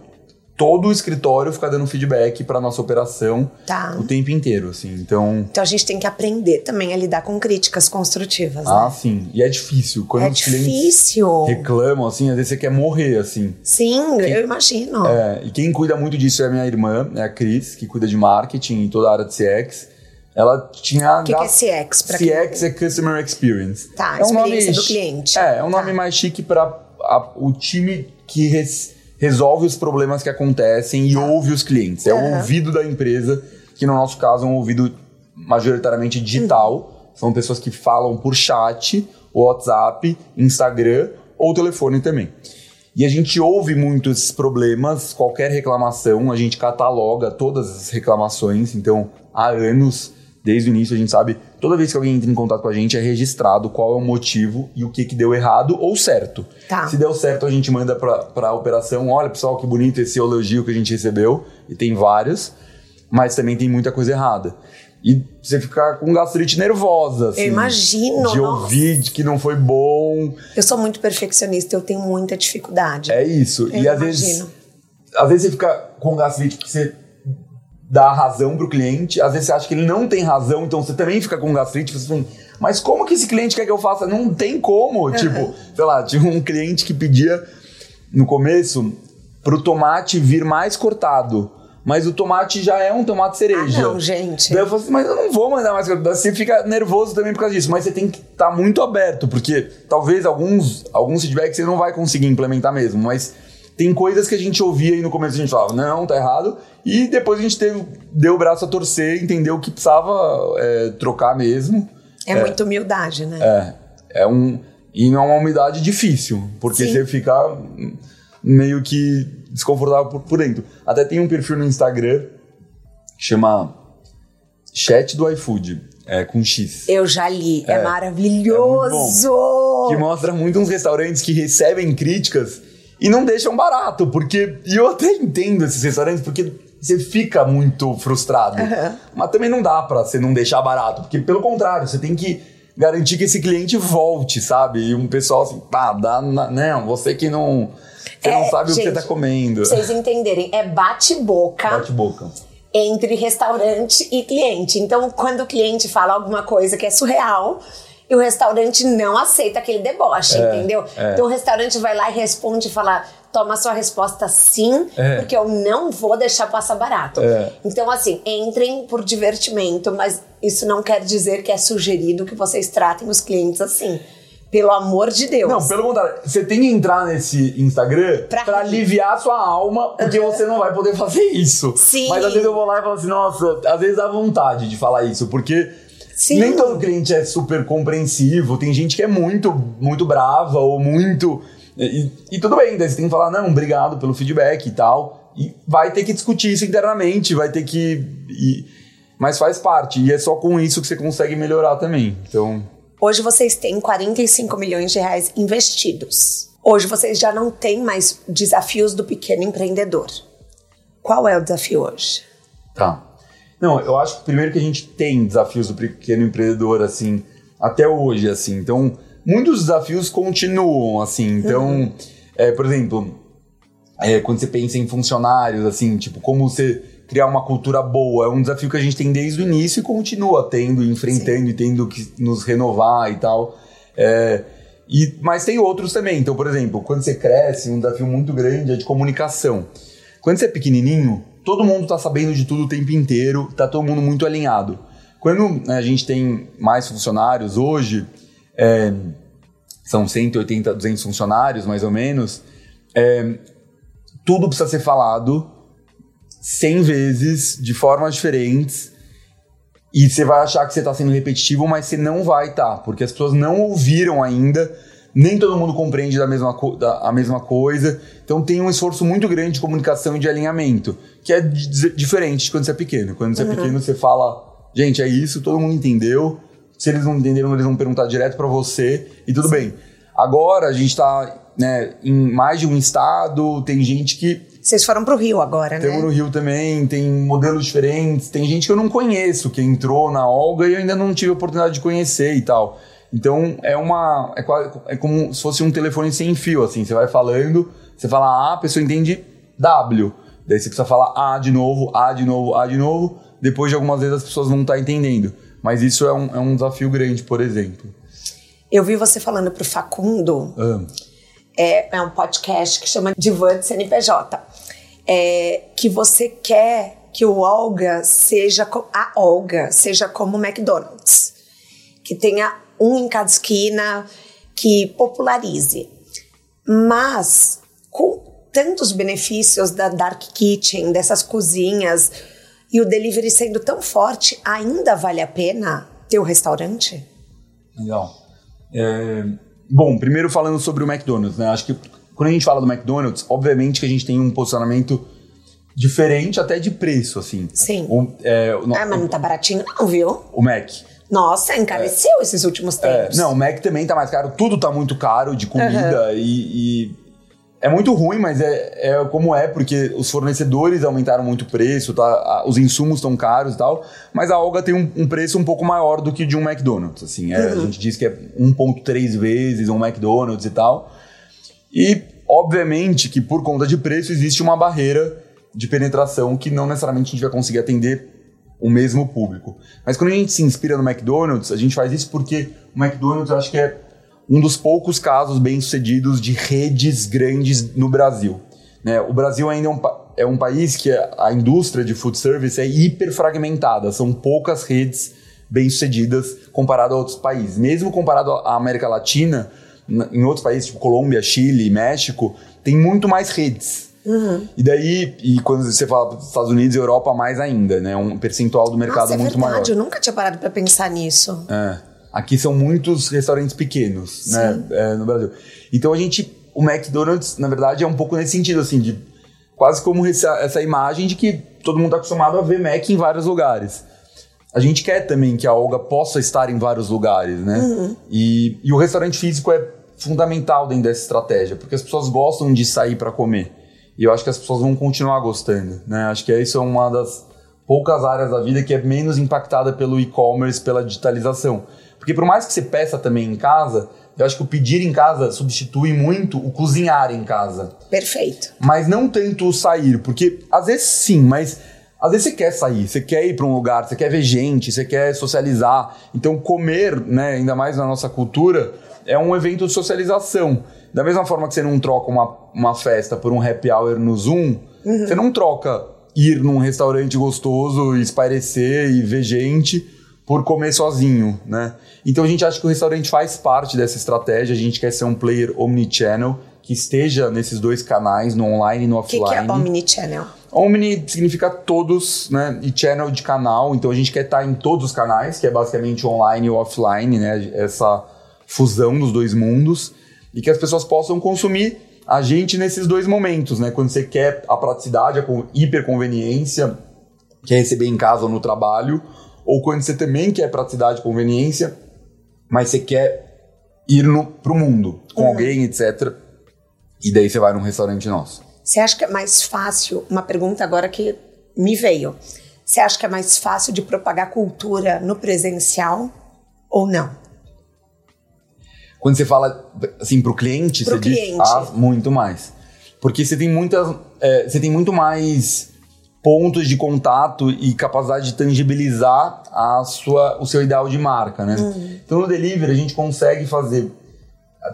Todo o escritório fica dando feedback para nossa operação Tá. o tempo inteiro, assim. Então, Então a gente tem que aprender também a lidar com críticas construtivas, né? ah, sim. E é difícil. Quando É os clientes difícil. reclamam, assim, às vezes você quer morrer, assim. Sim, eu imagino. É, e quem cuida muito disso é a minha irmã, é a Cris, que cuida de marketing e toda a área de CX. Ela tinha. O que, que é CX? Pra CX é Customer Experience. Tá, é um experiência nome, do cliente. É, é um Tá. nome mais chique para o time que res- resolve os problemas que acontecem e ouve os clientes. É o ouvido da empresa, que no nosso caso é um ouvido majoritariamente digital. São pessoas que falam por chat, WhatsApp, Instagram ou telefone também. E a gente ouve muito esses problemas, qualquer reclamação, a gente cataloga todas as reclamações. Então, há anos, desde o início, a gente sabe, toda vez que alguém entra em contato com a gente, é registrado qual é o motivo e o que, que deu errado ou certo. Tá. Se deu certo, a gente manda para a operação. Olha, pessoal, que bonito esse elogio que a gente recebeu. E tem vários, mas também tem muita coisa errada. E você fica com gastrite nervosa, assim. imagino, De nossa. ouvir de que não foi bom. Eu sou muito perfeccionista, eu tenho muita dificuldade. É isso. Eu e às imagino. vezes, às vezes você fica com gastrite porque você dá razão pro cliente, às vezes você acha que ele não tem razão, então você também fica com gastrite, você fala, mas como que esse cliente quer que eu faça? Não tem como. Tipo, sei lá, tinha um cliente que pedia no começo pro tomate vir mais cortado. Mas o tomate já é um tomate cereja. Ah, não, gente. Daí eu falei assim, mas eu não vou mandar mais cortado. Você fica nervoso também por causa disso. Mas você tem que estar muito aberto, porque talvez alguns, alguns feedbacks você não vai conseguir implementar mesmo. Mas tem coisas que a gente ouvia e no começo a gente falava, não, tá errado. E depois a gente teve, deu o braço a torcer, entendeu que precisava é, trocar mesmo. É, é muita humildade, né? É. É um. E não é uma humildade difícil, porque Sim. você fica meio que desconfortável por, por dentro. Até tem um perfil no Instagram que chama Chat do iFood. É, com X. Eu já li, é, é maravilhoso! É que mostra muito uns restaurantes que recebem críticas e não deixam barato, porque. E eu até entendo esses restaurantes, porque você fica muito frustrado. Uhum. Mas também não dá pra você não deixar barato, porque pelo contrário, você tem que garantir que esse cliente volte, sabe? E um pessoal assim, pá, dá. Não, você que não. Você é, não sabe gente, o que você tá comendo. Pra vocês entenderem, é bate-boca. Bate-boca entre restaurante e cliente. Então, quando o cliente fala alguma coisa que é surreal, e o restaurante não aceita aquele deboche, é, entendeu? É. Então o restaurante vai lá e responde e fala: toma sua resposta sim, é. porque eu não vou deixar passar barato. É. Então, assim, entrem por divertimento, mas isso não quer dizer que é sugerido que vocês tratem os clientes assim. Pelo amor de Deus. Não, pelo contrário. Você tem que entrar nesse Instagram pra, pra aliviar a sua alma, porque uhum. você não vai poder fazer isso. Sim. Mas às vezes eu vou lá e falo assim, nossa, às vezes dá vontade de falar isso, porque Sim. nem todo cliente é super compreensivo. Tem gente que é muito, muito brava ou muito. E, e tudo bem, daí você tem que falar, não, obrigado pelo feedback e tal. E vai ter que discutir isso internamente, vai ter que. E, mas faz parte. E é só com isso que você consegue melhorar também. Então. Hoje vocês têm 45 milhões de reais investidos. Hoje vocês já não têm mais desafios do pequeno empreendedor. Qual é o desafio hoje? Tá. Não, eu acho que primeiro que a gente tem desafios do pequeno empreendedor, assim, até hoje, assim. Então, muitos desafios continuam, assim. Então, uhum. é, por exemplo, é, quando você pensa em funcionários, assim, tipo, como você criar uma cultura boa. É um desafio que a gente tem desde o início e continua tendo, enfrentando Sim. e tendo que nos renovar e tal. É, e, mas tem outros também. Então, por exemplo, quando você cresce, um desafio muito grande é de comunicação. Quando você é pequenininho, todo mundo está sabendo de tudo o tempo inteiro, tá todo mundo muito alinhado. Quando né, a gente tem mais funcionários hoje, é, são 180, 200 funcionários mais ou menos, é, tudo precisa ser falado 100 vezes, de formas diferentes, e você vai achar que você está sendo repetitivo, mas você não vai estar, tá, porque as pessoas não ouviram ainda, nem todo mundo compreende da mesma, da, a mesma coisa. Então tem um esforço muito grande de comunicação e de alinhamento, que é diferente de quando você é pequeno. Quando você é uhum. é pequeno, você fala, gente, é isso, todo mundo entendeu. Se eles não entenderam, eles vão perguntar direto para você e tudo bem. Agora a gente está né, em mais de um estado, tem gente que vocês foram pro Rio agora, né? Temos no Rio também, tem modelos diferentes, tem gente que eu não conheço, que entrou na Olga e eu ainda não tive a oportunidade de conhecer e tal. Então é uma. É, quase, é como se fosse um telefone sem fio, assim. Você vai falando, você fala A, a pessoa entende W. Daí você precisa falar A de novo, A de novo, A de novo. Depois de algumas vezes as pessoas vão estar entendendo. Mas isso é um, é um desafio grande, por exemplo. Eu vi você falando pro Facundo. Ah. É, é um podcast que chama Divã de CNPJ é, que você quer que o Olga seja a Olga seja como o McDonald's, que tenha um em cada esquina, que popularize. Mas com tantos benefícios da dark kitchen, dessas cozinhas e o delivery sendo tão forte, ainda vale a pena ter o restaurante? Legal. É, bom, primeiro falando sobre o McDonald's, né? Acho que quando a gente fala do McDonald's, obviamente que a gente tem um posicionamento diferente até de preço, assim. Sim. O, é, o, ah, mas não tá baratinho não, viu? O Mac. Nossa, encareceu é, esses últimos é, tempos. É, não, o Mac também tá mais caro. Tudo tá muito caro de comida uhum. e, e, é muito ruim, mas é, é como é, porque os fornecedores aumentaram muito o preço, tá? os insumos estão caros e tal, mas a Olga tem um, um, preço um pouco maior do que de um McDonald's, assim. É, uhum. A gente diz que é 1.3 vezes um McDonald's e tal. E, obviamente, que por conta de preço existe uma barreira de penetração que não necessariamente a gente vai conseguir atender o mesmo público. Mas quando a gente se inspira no McDonald's, a gente faz isso porque o McDonald's eu acho que é um dos poucos casos bem-sucedidos de redes grandes no Brasil. Né? O Brasil ainda é um, é um país que a indústria de food service é hiper fragmentada, são poucas redes bem-sucedidas comparado a outros países. Mesmo comparado à América Latina, em outros países, tipo Colômbia, Chile, México, tem muito mais redes. Uhum. E daí, e quando você fala dos Estados Unidos e Europa, mais ainda, né? Um percentual do mercado Nossa, é muito verdade, maior. Eu nunca tinha parado para pensar nisso. É. Aqui são muitos restaurantes pequenos, né? É, no Brasil. Então a gente, o McDonald's, na verdade, é um pouco nesse sentido, assim, de quase como essa, essa imagem de que todo mundo está acostumado a ver Mac em vários lugares. A gente quer também que a Olga possa estar em vários lugares, né? Uhum. E, e o restaurante físico é fundamental dentro dessa estratégia, porque as pessoas gostam de sair para comer. E eu acho que as pessoas vão continuar gostando, né? Acho que isso é uma das poucas áreas da vida que é menos impactada pelo e-commerce, pela digitalização. Porque por mais que você peça também em casa, eu acho que o pedir em casa substitui muito o cozinhar em casa. Perfeito. Mas não tanto o sair, porque às vezes sim, mas às vezes você quer sair, você quer ir para um lugar, você quer ver gente, você quer socializar. Então comer, né, ainda mais na nossa cultura, é um evento de socialização. Da mesma forma que você não troca uma, uma festa por um happy hour no Zoom, uhum. você não troca ir num restaurante gostoso, espairecer e ver gente por comer sozinho, né? Então a gente acha que o restaurante faz parte dessa estratégia, a gente quer ser um player omnichannel que esteja nesses dois canais, no online e no offline. O que, que é omnichannel? Omni significa todos, né? E channel de canal, então a gente quer estar em todos os canais, que é basicamente online e offline, né? Essa fusão dos dois mundos e que as pessoas possam consumir a gente nesses dois momentos, né? Quando você quer a praticidade, a hiperconveniência, quer receber em casa ou no trabalho, ou quando você também quer praticidade e conveniência, mas você quer ir no, pro mundo com uhum. alguém, etc. E daí você vai num restaurante nosso. Você acha que é mais fácil? Uma pergunta agora que me veio. Você acha que é mais fácil de propagar cultura no presencial ou não? Quando você fala assim pro cliente, pro você cliente. diz ah, muito mais. Porque você tem muitas. É, você tem muito mais pontos de contato e capacidade de tangibilizar a sua, o seu ideal de marca, né? Uhum. Então no delivery a gente consegue fazer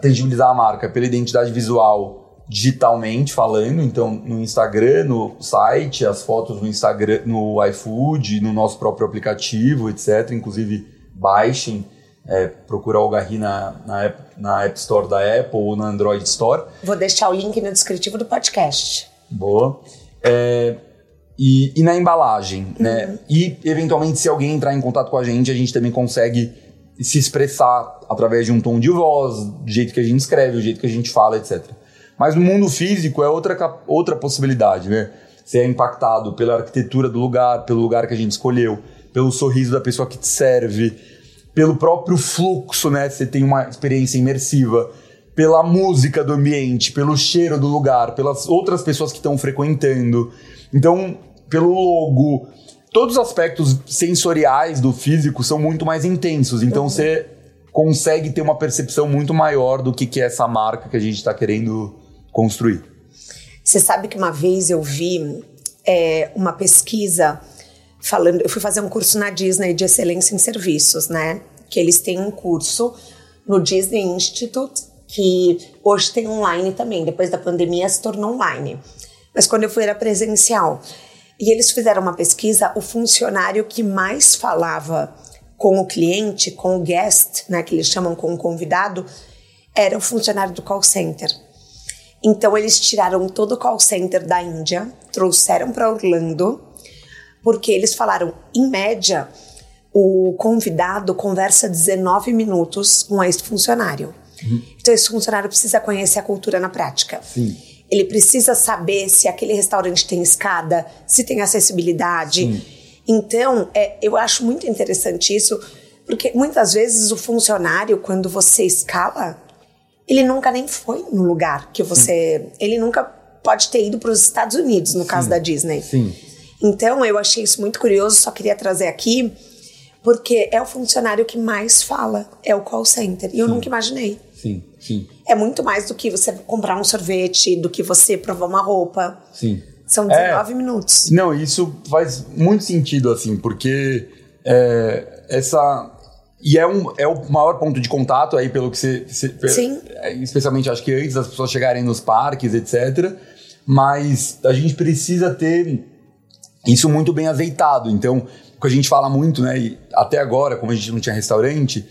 tangibilizar a marca pela identidade visual digitalmente falando, então no Instagram, no site, as fotos no Instagram, no iFood, no nosso próprio aplicativo, etc. Inclusive baixem, é, procura o Garri na, na, na App Store da Apple ou na Android Store. Vou deixar o link no descritivo do podcast. Boa. É, e, e na embalagem, né? uhum. né? E, eventualmente, se alguém entrar em contato com a gente, a gente também consegue se expressar através de um tom de voz, do jeito que a gente escreve, do jeito que a gente fala, etc. Mas no mundo físico é outra, outra possibilidade, né? Você é impactado pela arquitetura do lugar, pelo lugar que a gente escolheu, pelo sorriso da pessoa que te serve, pelo próprio fluxo, né? Você tem uma experiência imersiva, pela música do ambiente, pelo cheiro do lugar, pelas outras pessoas que estão frequentando. Então, pelo logo, todos os aspectos sensoriais do físico são muito mais intensos. Então uhum. você consegue ter uma percepção muito maior do que, que é essa marca que a gente está querendo construir. Você sabe que uma vez eu vi é, uma pesquisa falando. Eu fui fazer um curso na Disney de excelência em serviços, né? Que eles têm um curso no Disney Institute que hoje tem online também. Depois da pandemia se tornou online mas quando eu fui era presencial. E eles fizeram uma pesquisa, o funcionário que mais falava com o cliente, com o guest, né, que eles chamam com o convidado, era o funcionário do call center. Então eles tiraram todo o call center da Índia, trouxeram para Orlando, porque eles falaram, em média, o convidado conversa 19 minutos com esse funcionário. Uhum. Então esse funcionário precisa conhecer a cultura na prática. Sim. Ele precisa saber se aquele restaurante tem escada, se tem acessibilidade. Sim. Então, é, eu acho muito interessante isso, porque muitas vezes o funcionário, quando você escala, ele nunca nem foi no lugar que você. Sim. Ele nunca pode ter ido para os Estados Unidos, no Sim. caso da Disney. Sim. Então, eu achei isso muito curioso, só queria trazer aqui, porque é o funcionário que mais fala, é o call center. E eu nunca imaginei. Sim, sim. É muito mais do que você comprar um sorvete, do que você provar uma roupa. Sim. São 19 é, minutos. Não, isso faz muito sentido, assim, porque é, essa. E é, um, é o maior ponto de contato aí, pelo que você. você Sim. É, especialmente, acho que antes das pessoas chegarem nos parques, etc. Mas a gente precisa ter isso muito bem azeitado. Então, o que a gente fala muito, né? E até agora, como a gente não tinha restaurante,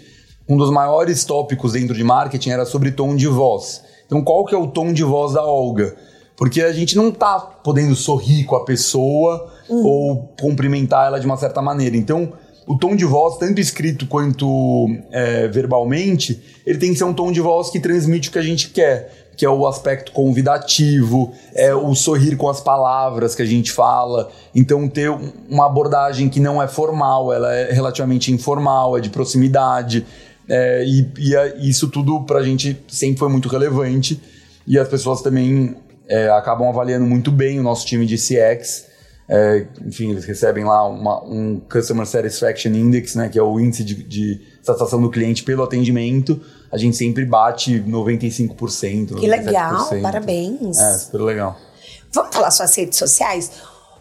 um dos maiores tópicos dentro de marketing era sobre tom de voz. Então, qual que é o tom de voz da Olga? Porque a gente não tá podendo sorrir com a pessoa uhum. ou cumprimentar ela de uma certa maneira. Então, o tom de voz, tanto escrito quanto é, verbalmente, ele tem que ser um tom de voz que transmite o que a gente quer, que é o aspecto convidativo, é o sorrir com as palavras que a gente fala. Então, ter uma abordagem que não é formal, ela é relativamente informal, é de proximidade. É, e, e é, isso tudo pra gente sempre foi muito relevante. E as pessoas também é, acabam avaliando muito bem o nosso time de CX. É, enfim, eles recebem lá uma, um Customer Satisfaction Index, né, que é o índice de, de, satisfação do cliente pelo atendimento. A gente sempre bate 95%. Que legal, parabéns. É, super legal. Vamos falar suas redes sociais?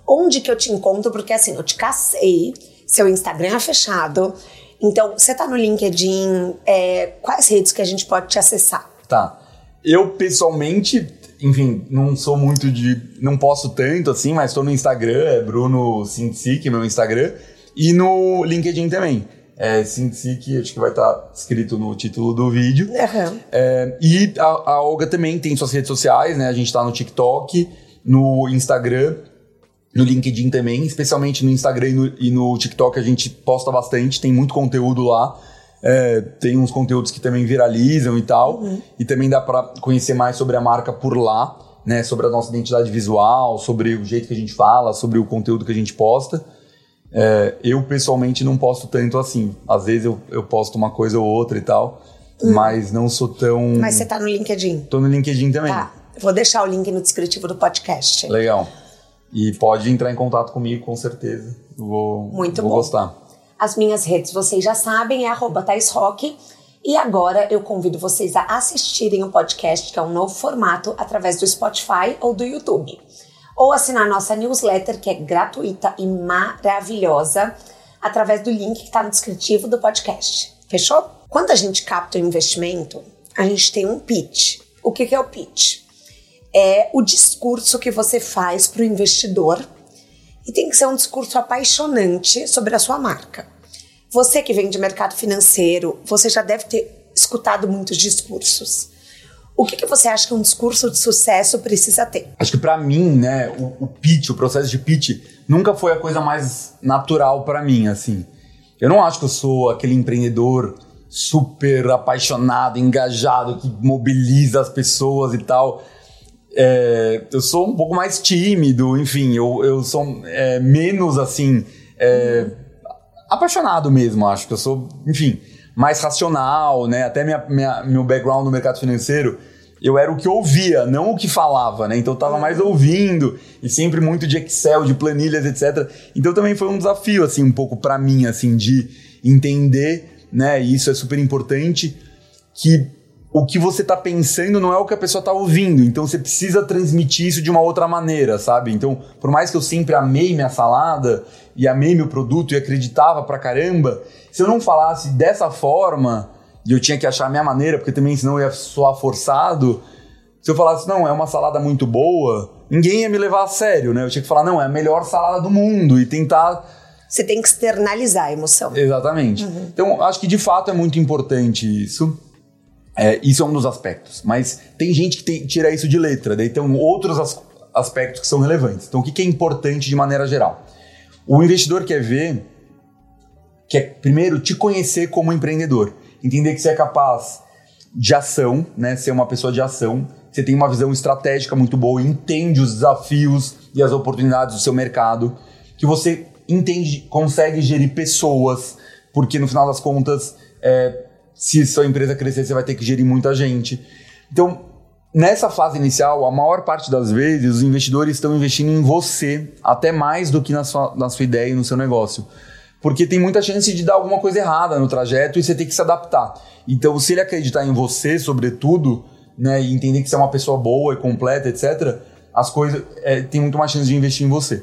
Onde que eu te encontro? Porque assim, eu te cacei, seu Instagram é fechado. Então, você tá no LinkedIn, é, quais redes que a gente pode te acessar? Tá. Eu, pessoalmente, enfim, não sou muito de. Não posso tanto assim, mas estou no Instagram, é Bruno Sintsic, meu Instagram, e no LinkedIn também. É Sintsic, acho que vai estar tá escrito no título do vídeo. Uhum. É, e a, a Olga também tem suas redes sociais, né? A gente está no TikTok, no Instagram, no LinkedIn também, especialmente no Instagram e no, e no TikTok a gente posta bastante, tem muito conteúdo lá. É, tem uns conteúdos que também viralizam e tal. Uhum. E também dá para conhecer mais sobre a marca por lá, né? Sobre a nossa identidade visual, sobre o jeito que a gente fala, sobre o conteúdo que a gente posta. É, eu, pessoalmente, não posto tanto assim. Às vezes eu, eu posto uma coisa ou outra e tal, uhum. mas não sou tão. Mas você tá no LinkedIn? Tô no LinkedIn também. Tá. Vou deixar o link no descritivo do podcast. Legal. E pode entrar em contato comigo, com certeza. Vou, Muito vou bom. gostar. As minhas redes vocês já sabem, é arroba. E agora eu convido vocês a assistirem o podcast, que é um novo formato, através do Spotify ou do YouTube. Ou assinar nossa newsletter, que é gratuita e maravilhosa, através do link que está no descritivo do podcast. Fechou? Quando a gente capta um investimento, a gente tem um pitch. O que é o pitch? É o discurso que você faz para o investidor e tem que ser um discurso apaixonante sobre a sua marca. Você que vem de mercado financeiro, você já deve ter escutado muitos discursos. O que, que você acha que um discurso de sucesso precisa ter? Acho que para mim, né, o, o pitch, o processo de pitch, nunca foi a coisa mais natural para mim, assim. Eu não acho que eu sou aquele empreendedor super apaixonado, engajado, que mobiliza as pessoas e tal. É, eu sou um pouco mais tímido, enfim, eu, eu sou é, menos assim. É, apaixonado mesmo, acho que eu sou, enfim, mais racional, né? Até minha, minha, meu background no mercado financeiro, eu era o que ouvia, não o que falava, né? Então eu tava mais ouvindo e sempre muito de Excel, de planilhas, etc. Então também foi um desafio, assim, um pouco para mim, assim, de entender, né? E isso é super importante, que o que você tá pensando não é o que a pessoa tá ouvindo. Então você precisa transmitir isso de uma outra maneira, sabe? Então, por mais que eu sempre amei minha salada e amei meu produto e acreditava pra caramba, se eu não falasse dessa forma, e eu tinha que achar a minha maneira, porque também senão eu ia soar forçado, se eu falasse, não, é uma salada muito boa, ninguém ia me levar a sério, né? Eu tinha que falar, não, é a melhor salada do mundo e tentar. Você tem que externalizar a emoção. Exatamente. Uhum. Então, acho que de fato é muito importante isso. É, isso é um dos aspectos. Mas tem gente que tem, tira isso de letra, daí tem outros as, aspectos que são relevantes. Então, o que, que é importante de maneira geral? O investidor quer ver, quer primeiro te conhecer como empreendedor, entender que você é capaz de ação, né? Ser uma pessoa de ação, você tem uma visão estratégica muito boa, entende os desafios e as oportunidades do seu mercado, que você entende, consegue gerir pessoas, porque no final das contas é, se sua empresa crescer, você vai ter que gerir muita gente. Então, nessa fase inicial, a maior parte das vezes, os investidores estão investindo em você, até mais do que na sua, na sua ideia e no seu negócio. Porque tem muita chance de dar alguma coisa errada no trajeto e você tem que se adaptar. Então, se ele acreditar em você, sobretudo, né, e entender que você é uma pessoa boa e completa, etc., as coisas é, tem muito mais chance de investir em você.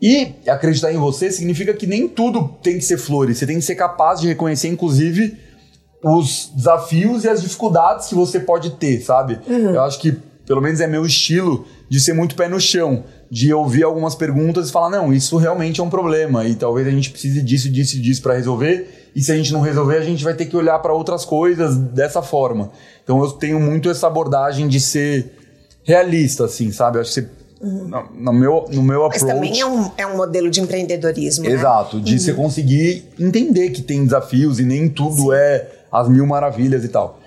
E acreditar em você significa que nem tudo tem que ser flores. Você tem que ser capaz de reconhecer, inclusive, os desafios e as dificuldades que você pode ter, sabe? Uhum. Eu acho que, pelo menos é meu estilo, de ser muito pé no chão, de ouvir algumas perguntas e falar, não, isso realmente é um problema e talvez a gente precise disso, disso e disso para resolver. E se a gente não resolver, a gente vai ter que olhar para outras coisas dessa forma. Então eu tenho muito essa abordagem de ser realista, assim, sabe? Eu acho que você, uhum. no, no, meu, no meu approach... Mas também é um, é um modelo de empreendedorismo, né? Exato, né? de uhum. você conseguir entender que tem desafios e nem tudo Sim. é as mil maravilhas e tal.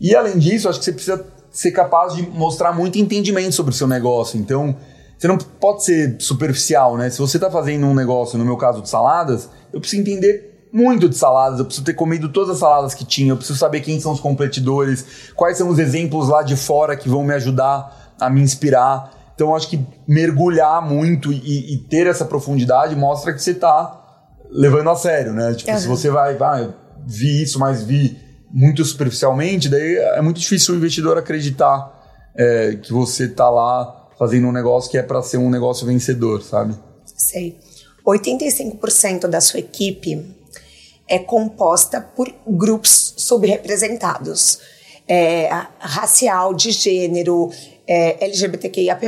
E além disso, acho que você precisa ser capaz de mostrar muito entendimento sobre o seu negócio. Então, você não pode ser superficial, né? Se você está fazendo um negócio, no meu caso de saladas, eu preciso entender muito de saladas, eu preciso ter comido todas as saladas que tinha, eu preciso saber quem são os competidores, quais são os exemplos lá de fora que vão me ajudar a me inspirar. Então, acho que mergulhar muito e, e ter essa profundidade mostra que você está levando a sério, né? Tipo, uhum. se você vai, vai, vi isso, mas vi muito superficialmente, daí é muito difícil o investidor acreditar é, que você está lá fazendo um negócio que é para ser um negócio vencedor, sabe? Sei. 85% da sua equipe é composta por grupos subrepresentados. É, racial, de gênero, é, LGBTQIAP+.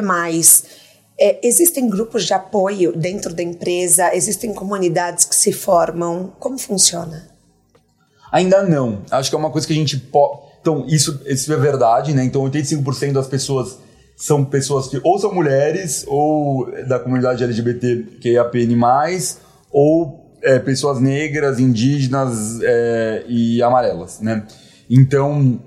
É, existem grupos de apoio dentro da empresa? Existem comunidades que se formam? Como funciona? Ainda não. Acho que é uma coisa que a gente pode. Então, isso, isso é verdade, né? Então, 85% das pessoas são pessoas que ou são mulheres, ou da comunidade LGBTQIAPN+, ou é, pessoas negras, indígenas é, e amarelas, né? Então,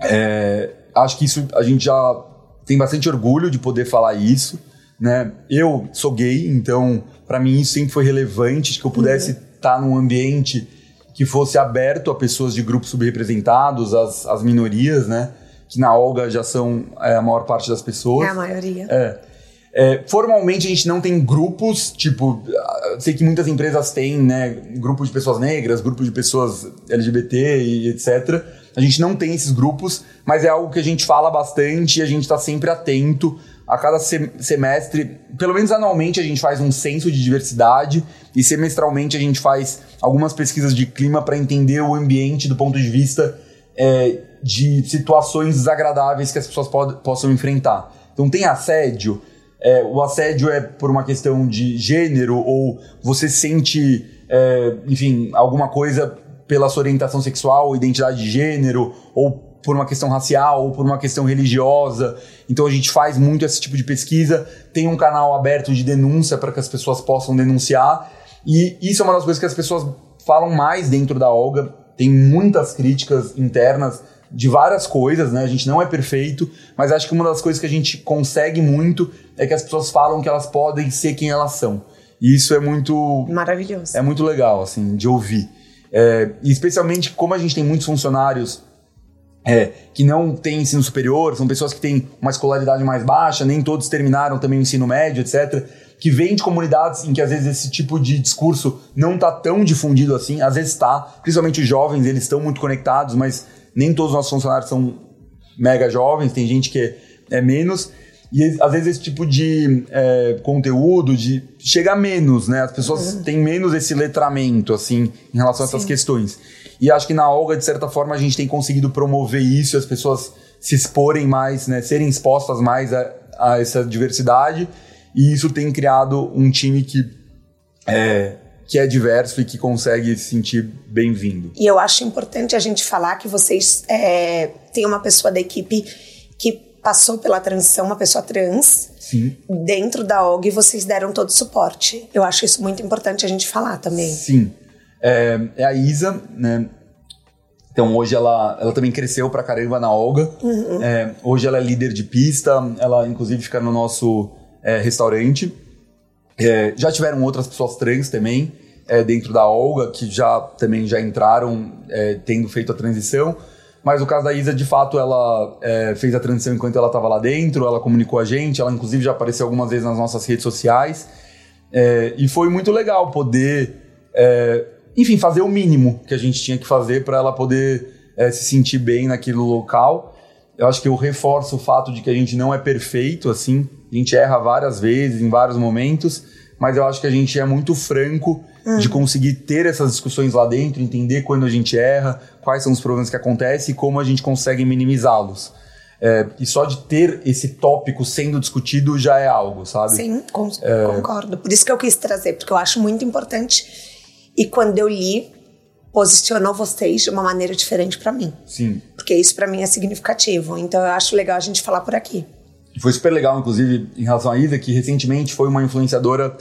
é, acho que isso a gente já tem bastante orgulho de poder falar isso, né? Eu sou gay, então para mim isso sempre foi relevante, que eu pudesse estar uhum. tá num ambiente que fosse aberto a pessoas de grupos subrepresentados, as, as minorias, né? Que na Olga já são é, a maior parte das pessoas. É a maioria. É. É, formalmente a gente não tem grupos, tipo, sei que muitas empresas têm, né, grupos de pessoas negras, grupos de pessoas LGBT e etc. A gente não tem esses grupos, mas é algo que a gente fala bastante e a gente está sempre atento a cada semestre, pelo menos anualmente, a gente faz um censo de diversidade e semestralmente a gente faz algumas pesquisas de clima para entender o ambiente do ponto de vista é, de situações desagradáveis que as pessoas pod- possam enfrentar. Então, tem assédio. É, o assédio é por uma questão de gênero ou você sente, é, enfim, alguma coisa pela sua orientação sexual, identidade de gênero ou por uma questão racial ou por uma questão religiosa. Então a gente faz muito esse tipo de pesquisa, tem um canal aberto de denúncia para que as pessoas possam denunciar. E isso é uma das coisas que as pessoas falam mais dentro da Olga. Tem muitas críticas internas de várias coisas, né? A gente não é perfeito, mas acho que uma das coisas que a gente consegue muito é que as pessoas falam que elas podem ser quem elas são. E isso é muito maravilhoso. É muito legal assim de ouvir. É, especialmente como a gente tem muitos funcionários é, que não têm ensino superior, são pessoas que têm uma escolaridade mais baixa, nem todos terminaram também o ensino médio, etc. Que vêm de comunidades em que às vezes esse tipo de discurso não está tão difundido assim, às vezes está, principalmente os jovens, eles estão muito conectados, mas nem todos os nossos funcionários são mega jovens, tem gente que é, é menos. E às vezes esse tipo de é, conteúdo de chega menos, né? As pessoas uhum. têm menos esse letramento, assim, em relação a essas Sim. questões. E acho que na Olga, de certa forma, a gente tem conseguido promover isso, as pessoas se exporem mais, né, serem expostas mais a, a essa diversidade. E isso tem criado um time que é, que é diverso e que consegue se sentir bem-vindo. E eu acho importante a gente falar que vocês é, têm uma pessoa da equipe que passou pela transição, uma pessoa trans, Sim. dentro da OG e vocês deram todo o suporte. Eu acho isso muito importante a gente falar também. Sim é, é a Isa, né? Então hoje ela, ela também cresceu pra caramba na Olga. Uhum. É, hoje ela é líder de pista, ela inclusive fica no nosso é, restaurante. É, já tiveram outras pessoas trans também é, dentro da Olga que já também já entraram é, tendo feito a transição. Mas o caso da Isa, de fato, ela é, fez a transição enquanto ela estava lá dentro, ela comunicou a gente, ela inclusive já apareceu algumas vezes nas nossas redes sociais. e foi muito legal poder enfim, fazer o mínimo que a gente tinha que fazer para ela poder é, se sentir bem naquele local. Eu acho que eu reforço o fato de que a gente não é perfeito, assim, a gente erra várias vezes, em vários momentos, mas eu acho que a gente é muito franco uhum. de conseguir ter essas discussões lá dentro, entender quando a gente erra, quais são os problemas que acontecem e como a gente consegue minimizá-los. É, e só de ter esse tópico sendo discutido já é algo, sabe? Sim, é... concordo. Por isso que eu quis trazer, porque eu acho muito importante e quando eu li, posicionou vocês de uma maneira diferente para mim. Sim. Porque isso para mim é significativo. Então eu acho legal a gente falar por aqui. foi super legal, inclusive, em relação à Isa, que recentemente foi uma influenciadora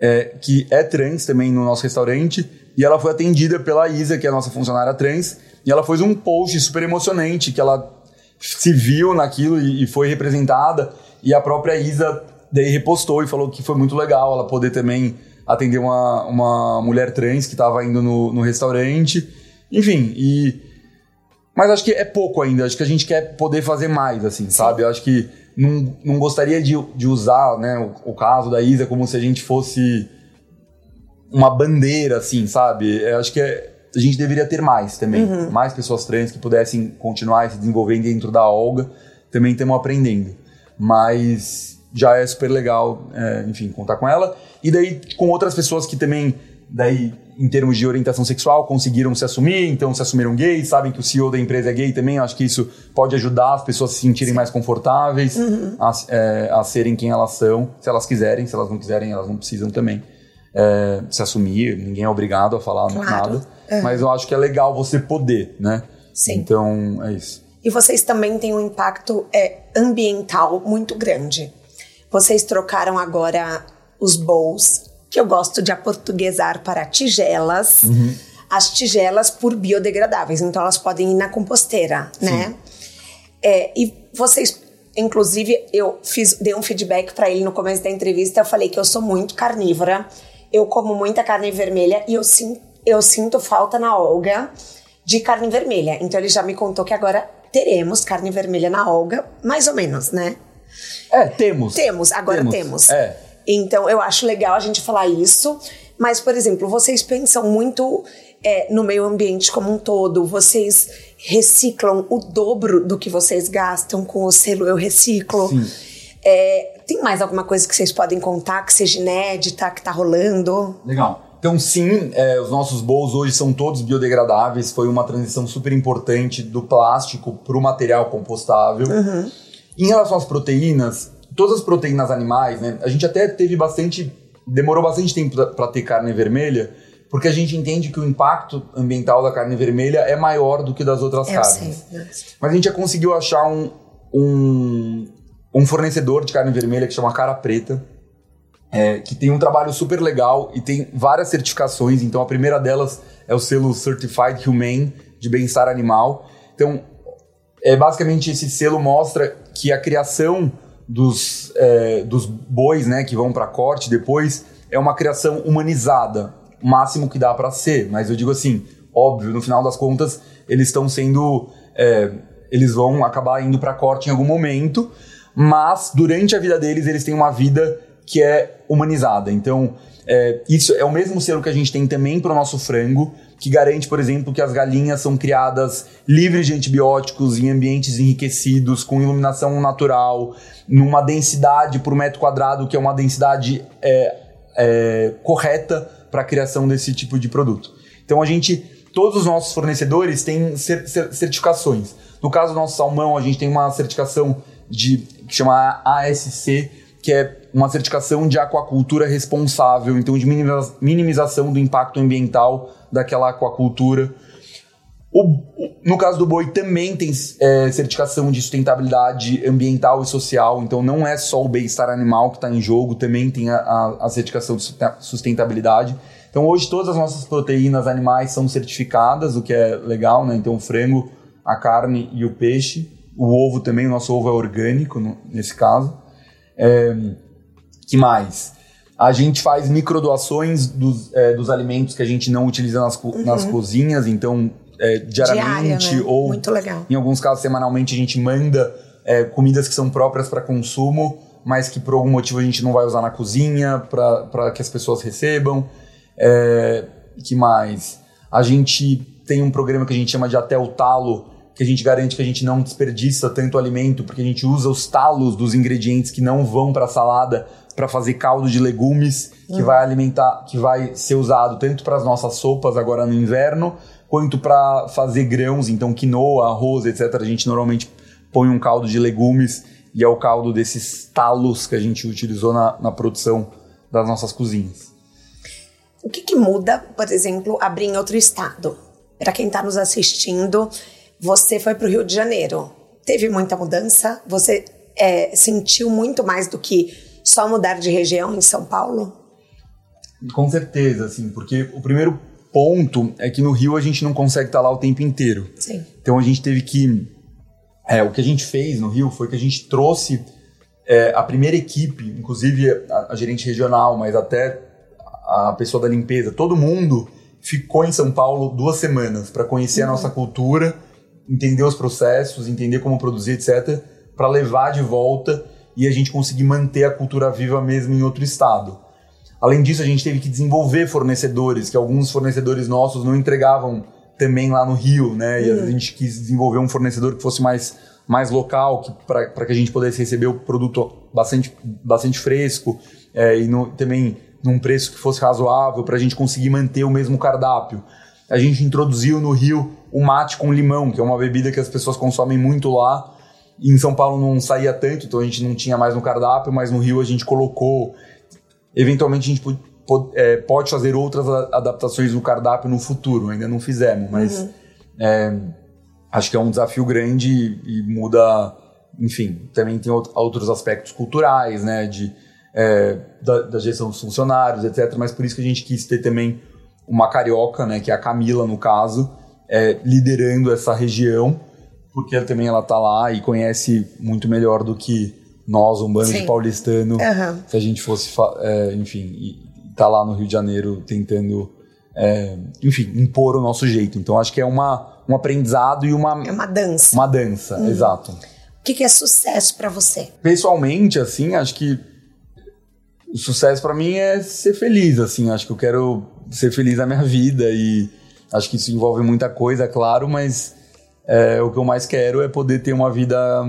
é, que é trans também no nosso restaurante, e ela foi atendida pela Isa, que é a nossa funcionária trans, e ela fez um post super emocionante, que ela se viu naquilo e, e foi representada, e a própria Isa daí repostou e falou que foi muito legal ela poder também atender uma, uma mulher trans que estava indo no, no restaurante. Enfim, e. Mas acho que é pouco ainda, acho que a gente quer poder fazer mais, assim, Sim. sabe? Eu acho que não, não gostaria de, de usar né, o, o caso da Isa como se a gente fosse uma bandeira, assim, sabe? Eu acho que é, a gente deveria ter mais também. Uhum. Mais pessoas trans que pudessem continuar se desenvolvendo dentro da Olga. Também estamos aprendendo. Mas já é super legal, é, enfim, contar com ela. E daí com outras pessoas que também, daí em termos de orientação sexual, conseguiram se assumir, então se assumiram gays, sabem que o CEO da empresa é gay também, acho que isso pode ajudar as pessoas a se sentirem mais confortáveis, uhum. a, é, a serem quem elas são, se elas quiserem, se elas não quiserem, elas não precisam também é, se assumir, ninguém é obrigado a falar claro. nada, uhum. mas eu acho que é legal você poder, né? Sim. Então, é isso. E vocês também têm um impacto é, ambiental muito grande. Vocês trocaram agora os bowls, que eu gosto de aportuguesar para tigelas. Uhum. As tigelas por biodegradáveis, então elas podem ir na composteira, Sim. né? É, e vocês, inclusive, eu fiz, dei um feedback para ele no começo da entrevista. Eu falei que eu sou muito carnívora, eu como muita carne vermelha e eu, sim, eu sinto falta na Olga de carne vermelha. Então ele já me contou que agora teremos carne vermelha na Olga, mais ou menos, né? É, temos. Temos, agora temos. temos. É. Então eu acho legal a gente falar isso. Mas, por exemplo, vocês pensam muito é, no meio ambiente como um todo, vocês reciclam o dobro do que vocês gastam com o selo Eu Reciclo. É, tem mais alguma coisa que vocês podem contar que seja inédita, que tá rolando? Legal. Então, sim, é, os nossos bowls hoje são todos biodegradáveis. Foi uma transição super importante do plástico para o material compostável. Uhum. Em relação às proteínas, todas as proteínas animais, né? A gente até teve bastante. Demorou bastante tempo para ter carne vermelha, porque a gente entende que o impacto ambiental da carne vermelha é maior do que das outras eu carnes. Sei, Mas a gente já conseguiu achar um, um, um fornecedor de carne vermelha que chama Cara Preta, é, que tem um trabalho super legal e tem várias certificações. Então a primeira delas é o selo Certified Humane de bem-estar animal. Então, é, basicamente esse selo mostra que a criação dos, é, dos bois, né, que vão para corte depois, é uma criação humanizada, máximo que dá para ser. Mas eu digo assim, óbvio, no final das contas, eles estão sendo, é, eles vão acabar indo para corte em algum momento, mas durante a vida deles eles têm uma vida que é humanizada. Então, é, isso é o mesmo selo que a gente tem também para o nosso frango que garante, por exemplo, que as galinhas são criadas livres de antibióticos em ambientes enriquecidos, com iluminação natural, numa densidade por metro quadrado, que é uma densidade é, é, correta para a criação desse tipo de produto. Então a gente, todos os nossos fornecedores têm certificações. No caso do nosso salmão, a gente tem uma certificação de que chama ASC, que é uma certificação de aquacultura responsável, então de minimização do impacto ambiental daquela aquacultura. O, no caso do boi também tem é, certificação de sustentabilidade ambiental e social, então não é só o bem-estar animal que está em jogo, também tem a, a, a, certificação de sustentabilidade. Então hoje todas as nossas proteínas animais são certificadas, o que é legal, né? Então o frango, a carne e o peixe, o ovo também, o nosso ovo é orgânico no, nesse caso. É, que mais? A gente faz microdoações dos, é, dos alimentos que a gente não utiliza nas, uhum. nas cozinhas, então é, diariamente Diária, né? ou Muito legal. em alguns casos semanalmente a gente manda é, comidas que são próprias para consumo, mas que por algum motivo a gente não vai usar na cozinha para que as pessoas recebam. É, que mais? A gente tem um programa que a gente chama de Até o Talo, que a gente garante que a gente não desperdiça tanto alimento, porque a gente usa os talos dos ingredientes que não vão para a salada para fazer caldo de legumes que hum. vai alimentar, que vai ser usado tanto para as nossas sopas agora no inverno, quanto para fazer grãos, então quinoa, arroz, etc. A gente normalmente põe um caldo de legumes e é o caldo desses talos que a gente utilizou na, na produção das nossas cozinhas. O que, que muda, por exemplo, abrir em outro estado? Para quem está nos assistindo, você foi para o Rio de Janeiro. Teve muita mudança? Você é, sentiu muito mais do que só mudar de região em São Paulo? Com certeza, assim, porque o primeiro ponto é que no Rio a gente não consegue estar lá o tempo inteiro. Sim. Então a gente teve que. É, o que a gente fez no Rio foi que a gente trouxe é, a primeira equipe, inclusive a, a, gerente regional, mas até a pessoa da limpeza, todo mundo ficou em São Paulo duas semanas para conhecer uhum. a nossa cultura, entender os processos, entender como produzir, etc., para levar de volta e a gente conseguir manter a cultura viva mesmo em outro estado. Além disso, a gente teve que desenvolver fornecedores, que alguns fornecedores nossos não entregavam também lá no Rio, né? E uhum. a gente quis desenvolver um fornecedor que fosse mais, mais local, para que a gente pudesse receber o produto bastante, bastante fresco é, e no, também num preço que fosse razoável para a gente conseguir manter o mesmo cardápio. A gente introduziu no Rio o mate com limão, que é uma bebida que as pessoas consomem muito lá. Em São Paulo não saía tanto, então a gente não tinha mais no cardápio, mas no Rio a gente colocou. Eventualmente a gente pode, pode, é, pode fazer outras adaptações no cardápio no futuro, ainda não fizemos, mas uhum. é, acho que é um desafio grande e, e muda. Enfim, também tem outros aspectos culturais, né? De, é, da, da, gestão dos funcionários, etc. Mas por isso que a gente quis ter também uma carioca, né, que é a Camila, no caso, é, liderando essa região, porque ela também ela tá lá e conhece muito melhor do que nós, um bando Sim. de paulistano, uhum. se a gente fosse, é, enfim, tá lá no Rio de Janeiro tentando, é, enfim, impor o nosso jeito. Então acho que é uma, um aprendizado e uma... É uma dança. Uma dança, uhum. exato. O que, que é sucesso para você? Pessoalmente, assim, acho que o sucesso para mim é ser feliz, assim. Acho que eu quero ser feliz na minha vida e acho que isso envolve muita coisa, claro, mas é, o que eu mais quero é poder ter uma vida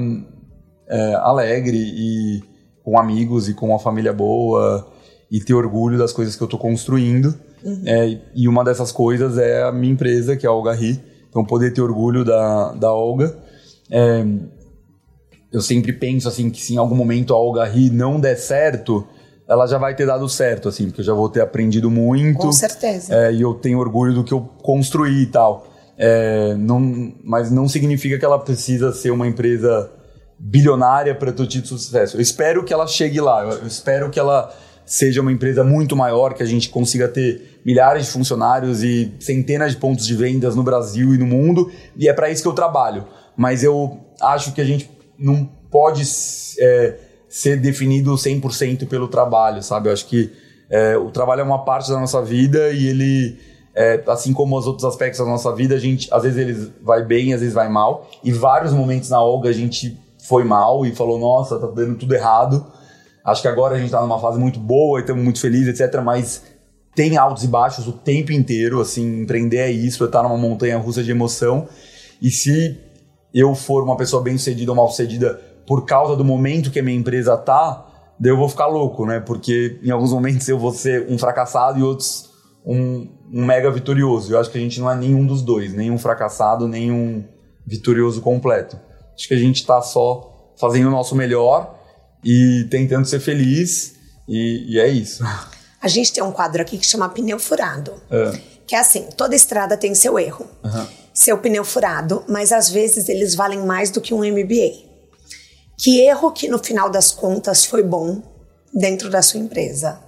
é, alegre e com amigos e com uma família boa e ter orgulho das coisas que eu estou construindo. Uhum. É, e uma dessas coisas é a minha empresa, que é a Olga Ri. Então, poder ter orgulho da, da Olga. É, eu sempre penso assim que se em algum momento a Olga Ri não der certo, ela já vai ter dado certo, assim, porque eu já vou ter aprendido muito. Com certeza. É, e eu tenho orgulho do que eu construí e tal. É, não, mas não significa que ela precisa ser uma empresa bilionária para ter tido sucesso. Eu espero que ela chegue lá. Eu, espero que ela seja uma empresa muito maior, que a gente consiga ter milhares de funcionários e centenas de pontos de vendas no Brasil e no mundo. E é para isso que eu trabalho. Mas eu acho que a gente não pode é, ser definido 100% pelo trabalho, sabe? Eu acho que é, o trabalho é uma parte da nossa vida e ele, é, assim como os outros aspectos da nossa vida, a gente, às vezes ele vai bem, às vezes vai mal. E vários momentos na Olga a gente foi mal e falou, nossa, tá dando tudo errado. Acho que agora a gente tá numa fase muito boa e estamos muito felizes, etc. Mas tem altos e baixos o tempo inteiro, assim, empreender é isso, é estar numa montanha russa de emoção. E se eu for uma pessoa bem sucedida ou mal sucedida por causa do momento que a minha empresa tá, daí eu vou ficar louco, né? Porque em alguns momentos eu vou ser um fracassado e outros um, um mega vitorioso. Eu acho que a gente não é nenhum dos dois, nem um fracassado, nem um vitorioso completo. Acho que a gente tá só fazendo o nosso melhor e tentando ser feliz e, e é isso. A gente tem um quadro aqui que chama pneu furado. É. Que é assim, toda estrada tem seu erro. Uhum. Seu pneu furado, mas às vezes eles valem mais do que um MBA. Que erro que no final das contas foi bom dentro da sua empresa?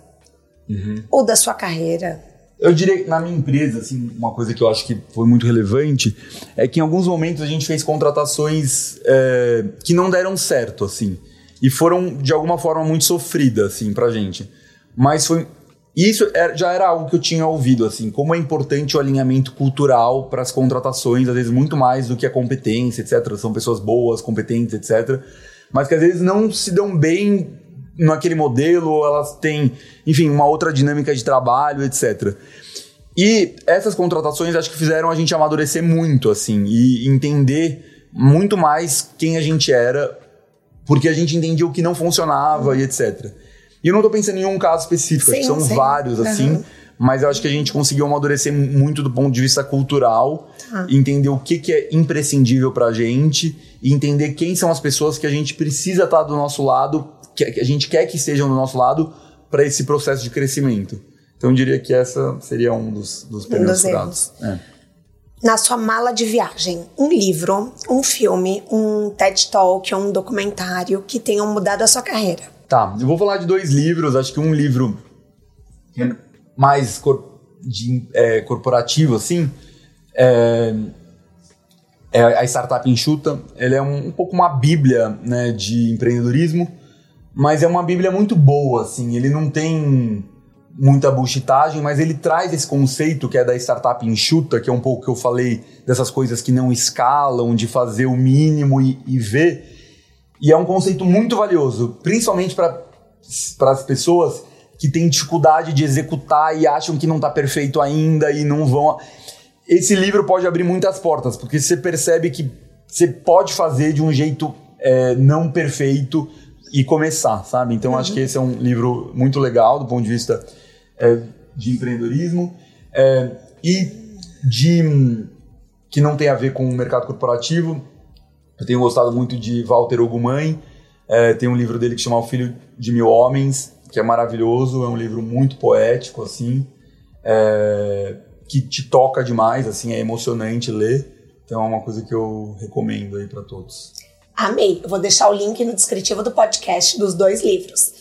Uhum. Ou da sua carreira? Eu diria, na minha empresa, assim, uma coisa que eu acho que foi muito relevante é que em alguns momentos a gente fez contratações é, que não deram certo, assim. E foram, de alguma forma, muito sofridas, assim, pra gente. Mas foi... Isso já era algo que eu tinha ouvido, assim, como é importante o alinhamento cultural para as contratações, às vezes muito mais do que a competência, etc. São pessoas boas, competentes, etc mas que às vezes não se dão bem naquele modelo, ou elas têm, enfim, uma outra dinâmica de trabalho, etc. E essas contratações acho que fizeram a gente amadurecer muito, assim, e entender muito mais quem a gente era, porque a gente entendia o que não funcionava uhum. e etc. E eu não estou pensando em um caso específico, sim, são sim. vários, assim, uhum. Mas eu acho que a gente conseguiu amadurecer muito do ponto de vista cultural, ah. entender o que, que é imprescindível pra gente e entender quem são as pessoas que a gente precisa estar do nosso lado, que a gente quer que estejam do nosso lado para esse processo de crescimento. Então eu diria que essa seria um dos, dos primeiros furados. É. na sua mala de viagem um livro, um filme, um TED Talk, um documentário que tenham mudado a sua carreira? Tá, eu vou falar de dois livros. Acho que um livro mais cor de, é, corporativo, assim, é, é, a Startup Enxuta. Ele é um, um, pouco uma bíblia né, de empreendedorismo, mas é uma bíblia muito boa, assim. Ele não tem muita buchitagem, mas ele traz esse conceito que é da startup enxuta, que é um pouco que eu falei dessas coisas que não escalam, de fazer o mínimo e, e ver. E é um conceito muito valioso, principalmente para as pessoas que têm dificuldade de executar e acham que não está perfeito ainda e não vão. Esse livro pode abrir muitas portas, porque você percebe que você pode fazer de um jeito é, não perfeito e começar, sabe? Então uhum. acho que esse é um livro muito legal do ponto de vista é, de empreendedorismo é, e de que não tem a ver com o mercado corporativo. Eu tenho gostado muito de Walter Ogumãe. É, tem um livro dele que chama O Filho de Mil Homens, que é maravilhoso. É um livro muito poético, assim, é, que te toca demais, assim, é emocionante ler. Então é uma coisa que eu recomendo aí para todos. Amei. Eu vou deixar o link no descritivo do podcast dos dois livros.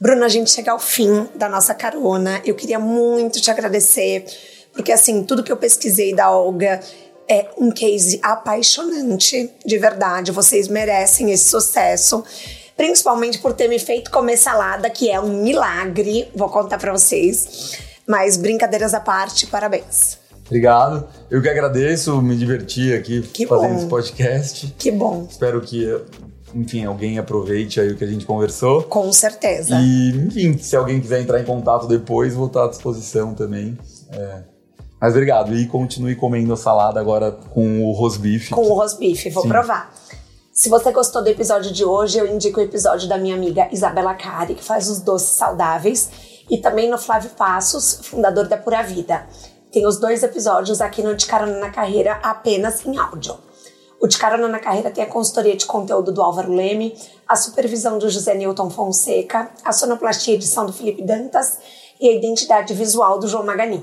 Bruno, a gente chega ao fim da nossa carona. Eu queria muito te agradecer, porque assim, tudo que eu pesquisei da Olga é um case apaixonante, de verdade. Vocês merecem esse sucesso, principalmente por ter me feito comer salada, que é um milagre. Vou contar para vocês. Mas brincadeiras à parte, parabéns. Obrigado. Eu que agradeço, me diverti aqui que fazendo bom. esse podcast. Que bom. Espero que enfim, alguém aproveite aí o que a gente conversou. Com certeza. E, enfim, se alguém quiser entrar em contato depois, vou estar à disposição também. É. Mas obrigado. E continue comendo a salada agora com o rosbife. Com o rosbife, vou Sim. provar. Se você gostou do episódio de hoje, eu indico o episódio da minha amiga Isabela Cari, que faz os doces saudáveis, e também no Flávio Passos, fundador da Pura Vida. Tem os dois episódios aqui no De Carona na Carreira apenas em áudio. O De Carona na Carreira tem a consultoria de conteúdo do Álvaro Leme, a supervisão do José Newton Fonseca, a sonoplastia e edição do Felipe Dantas e a identidade visual do João Magani.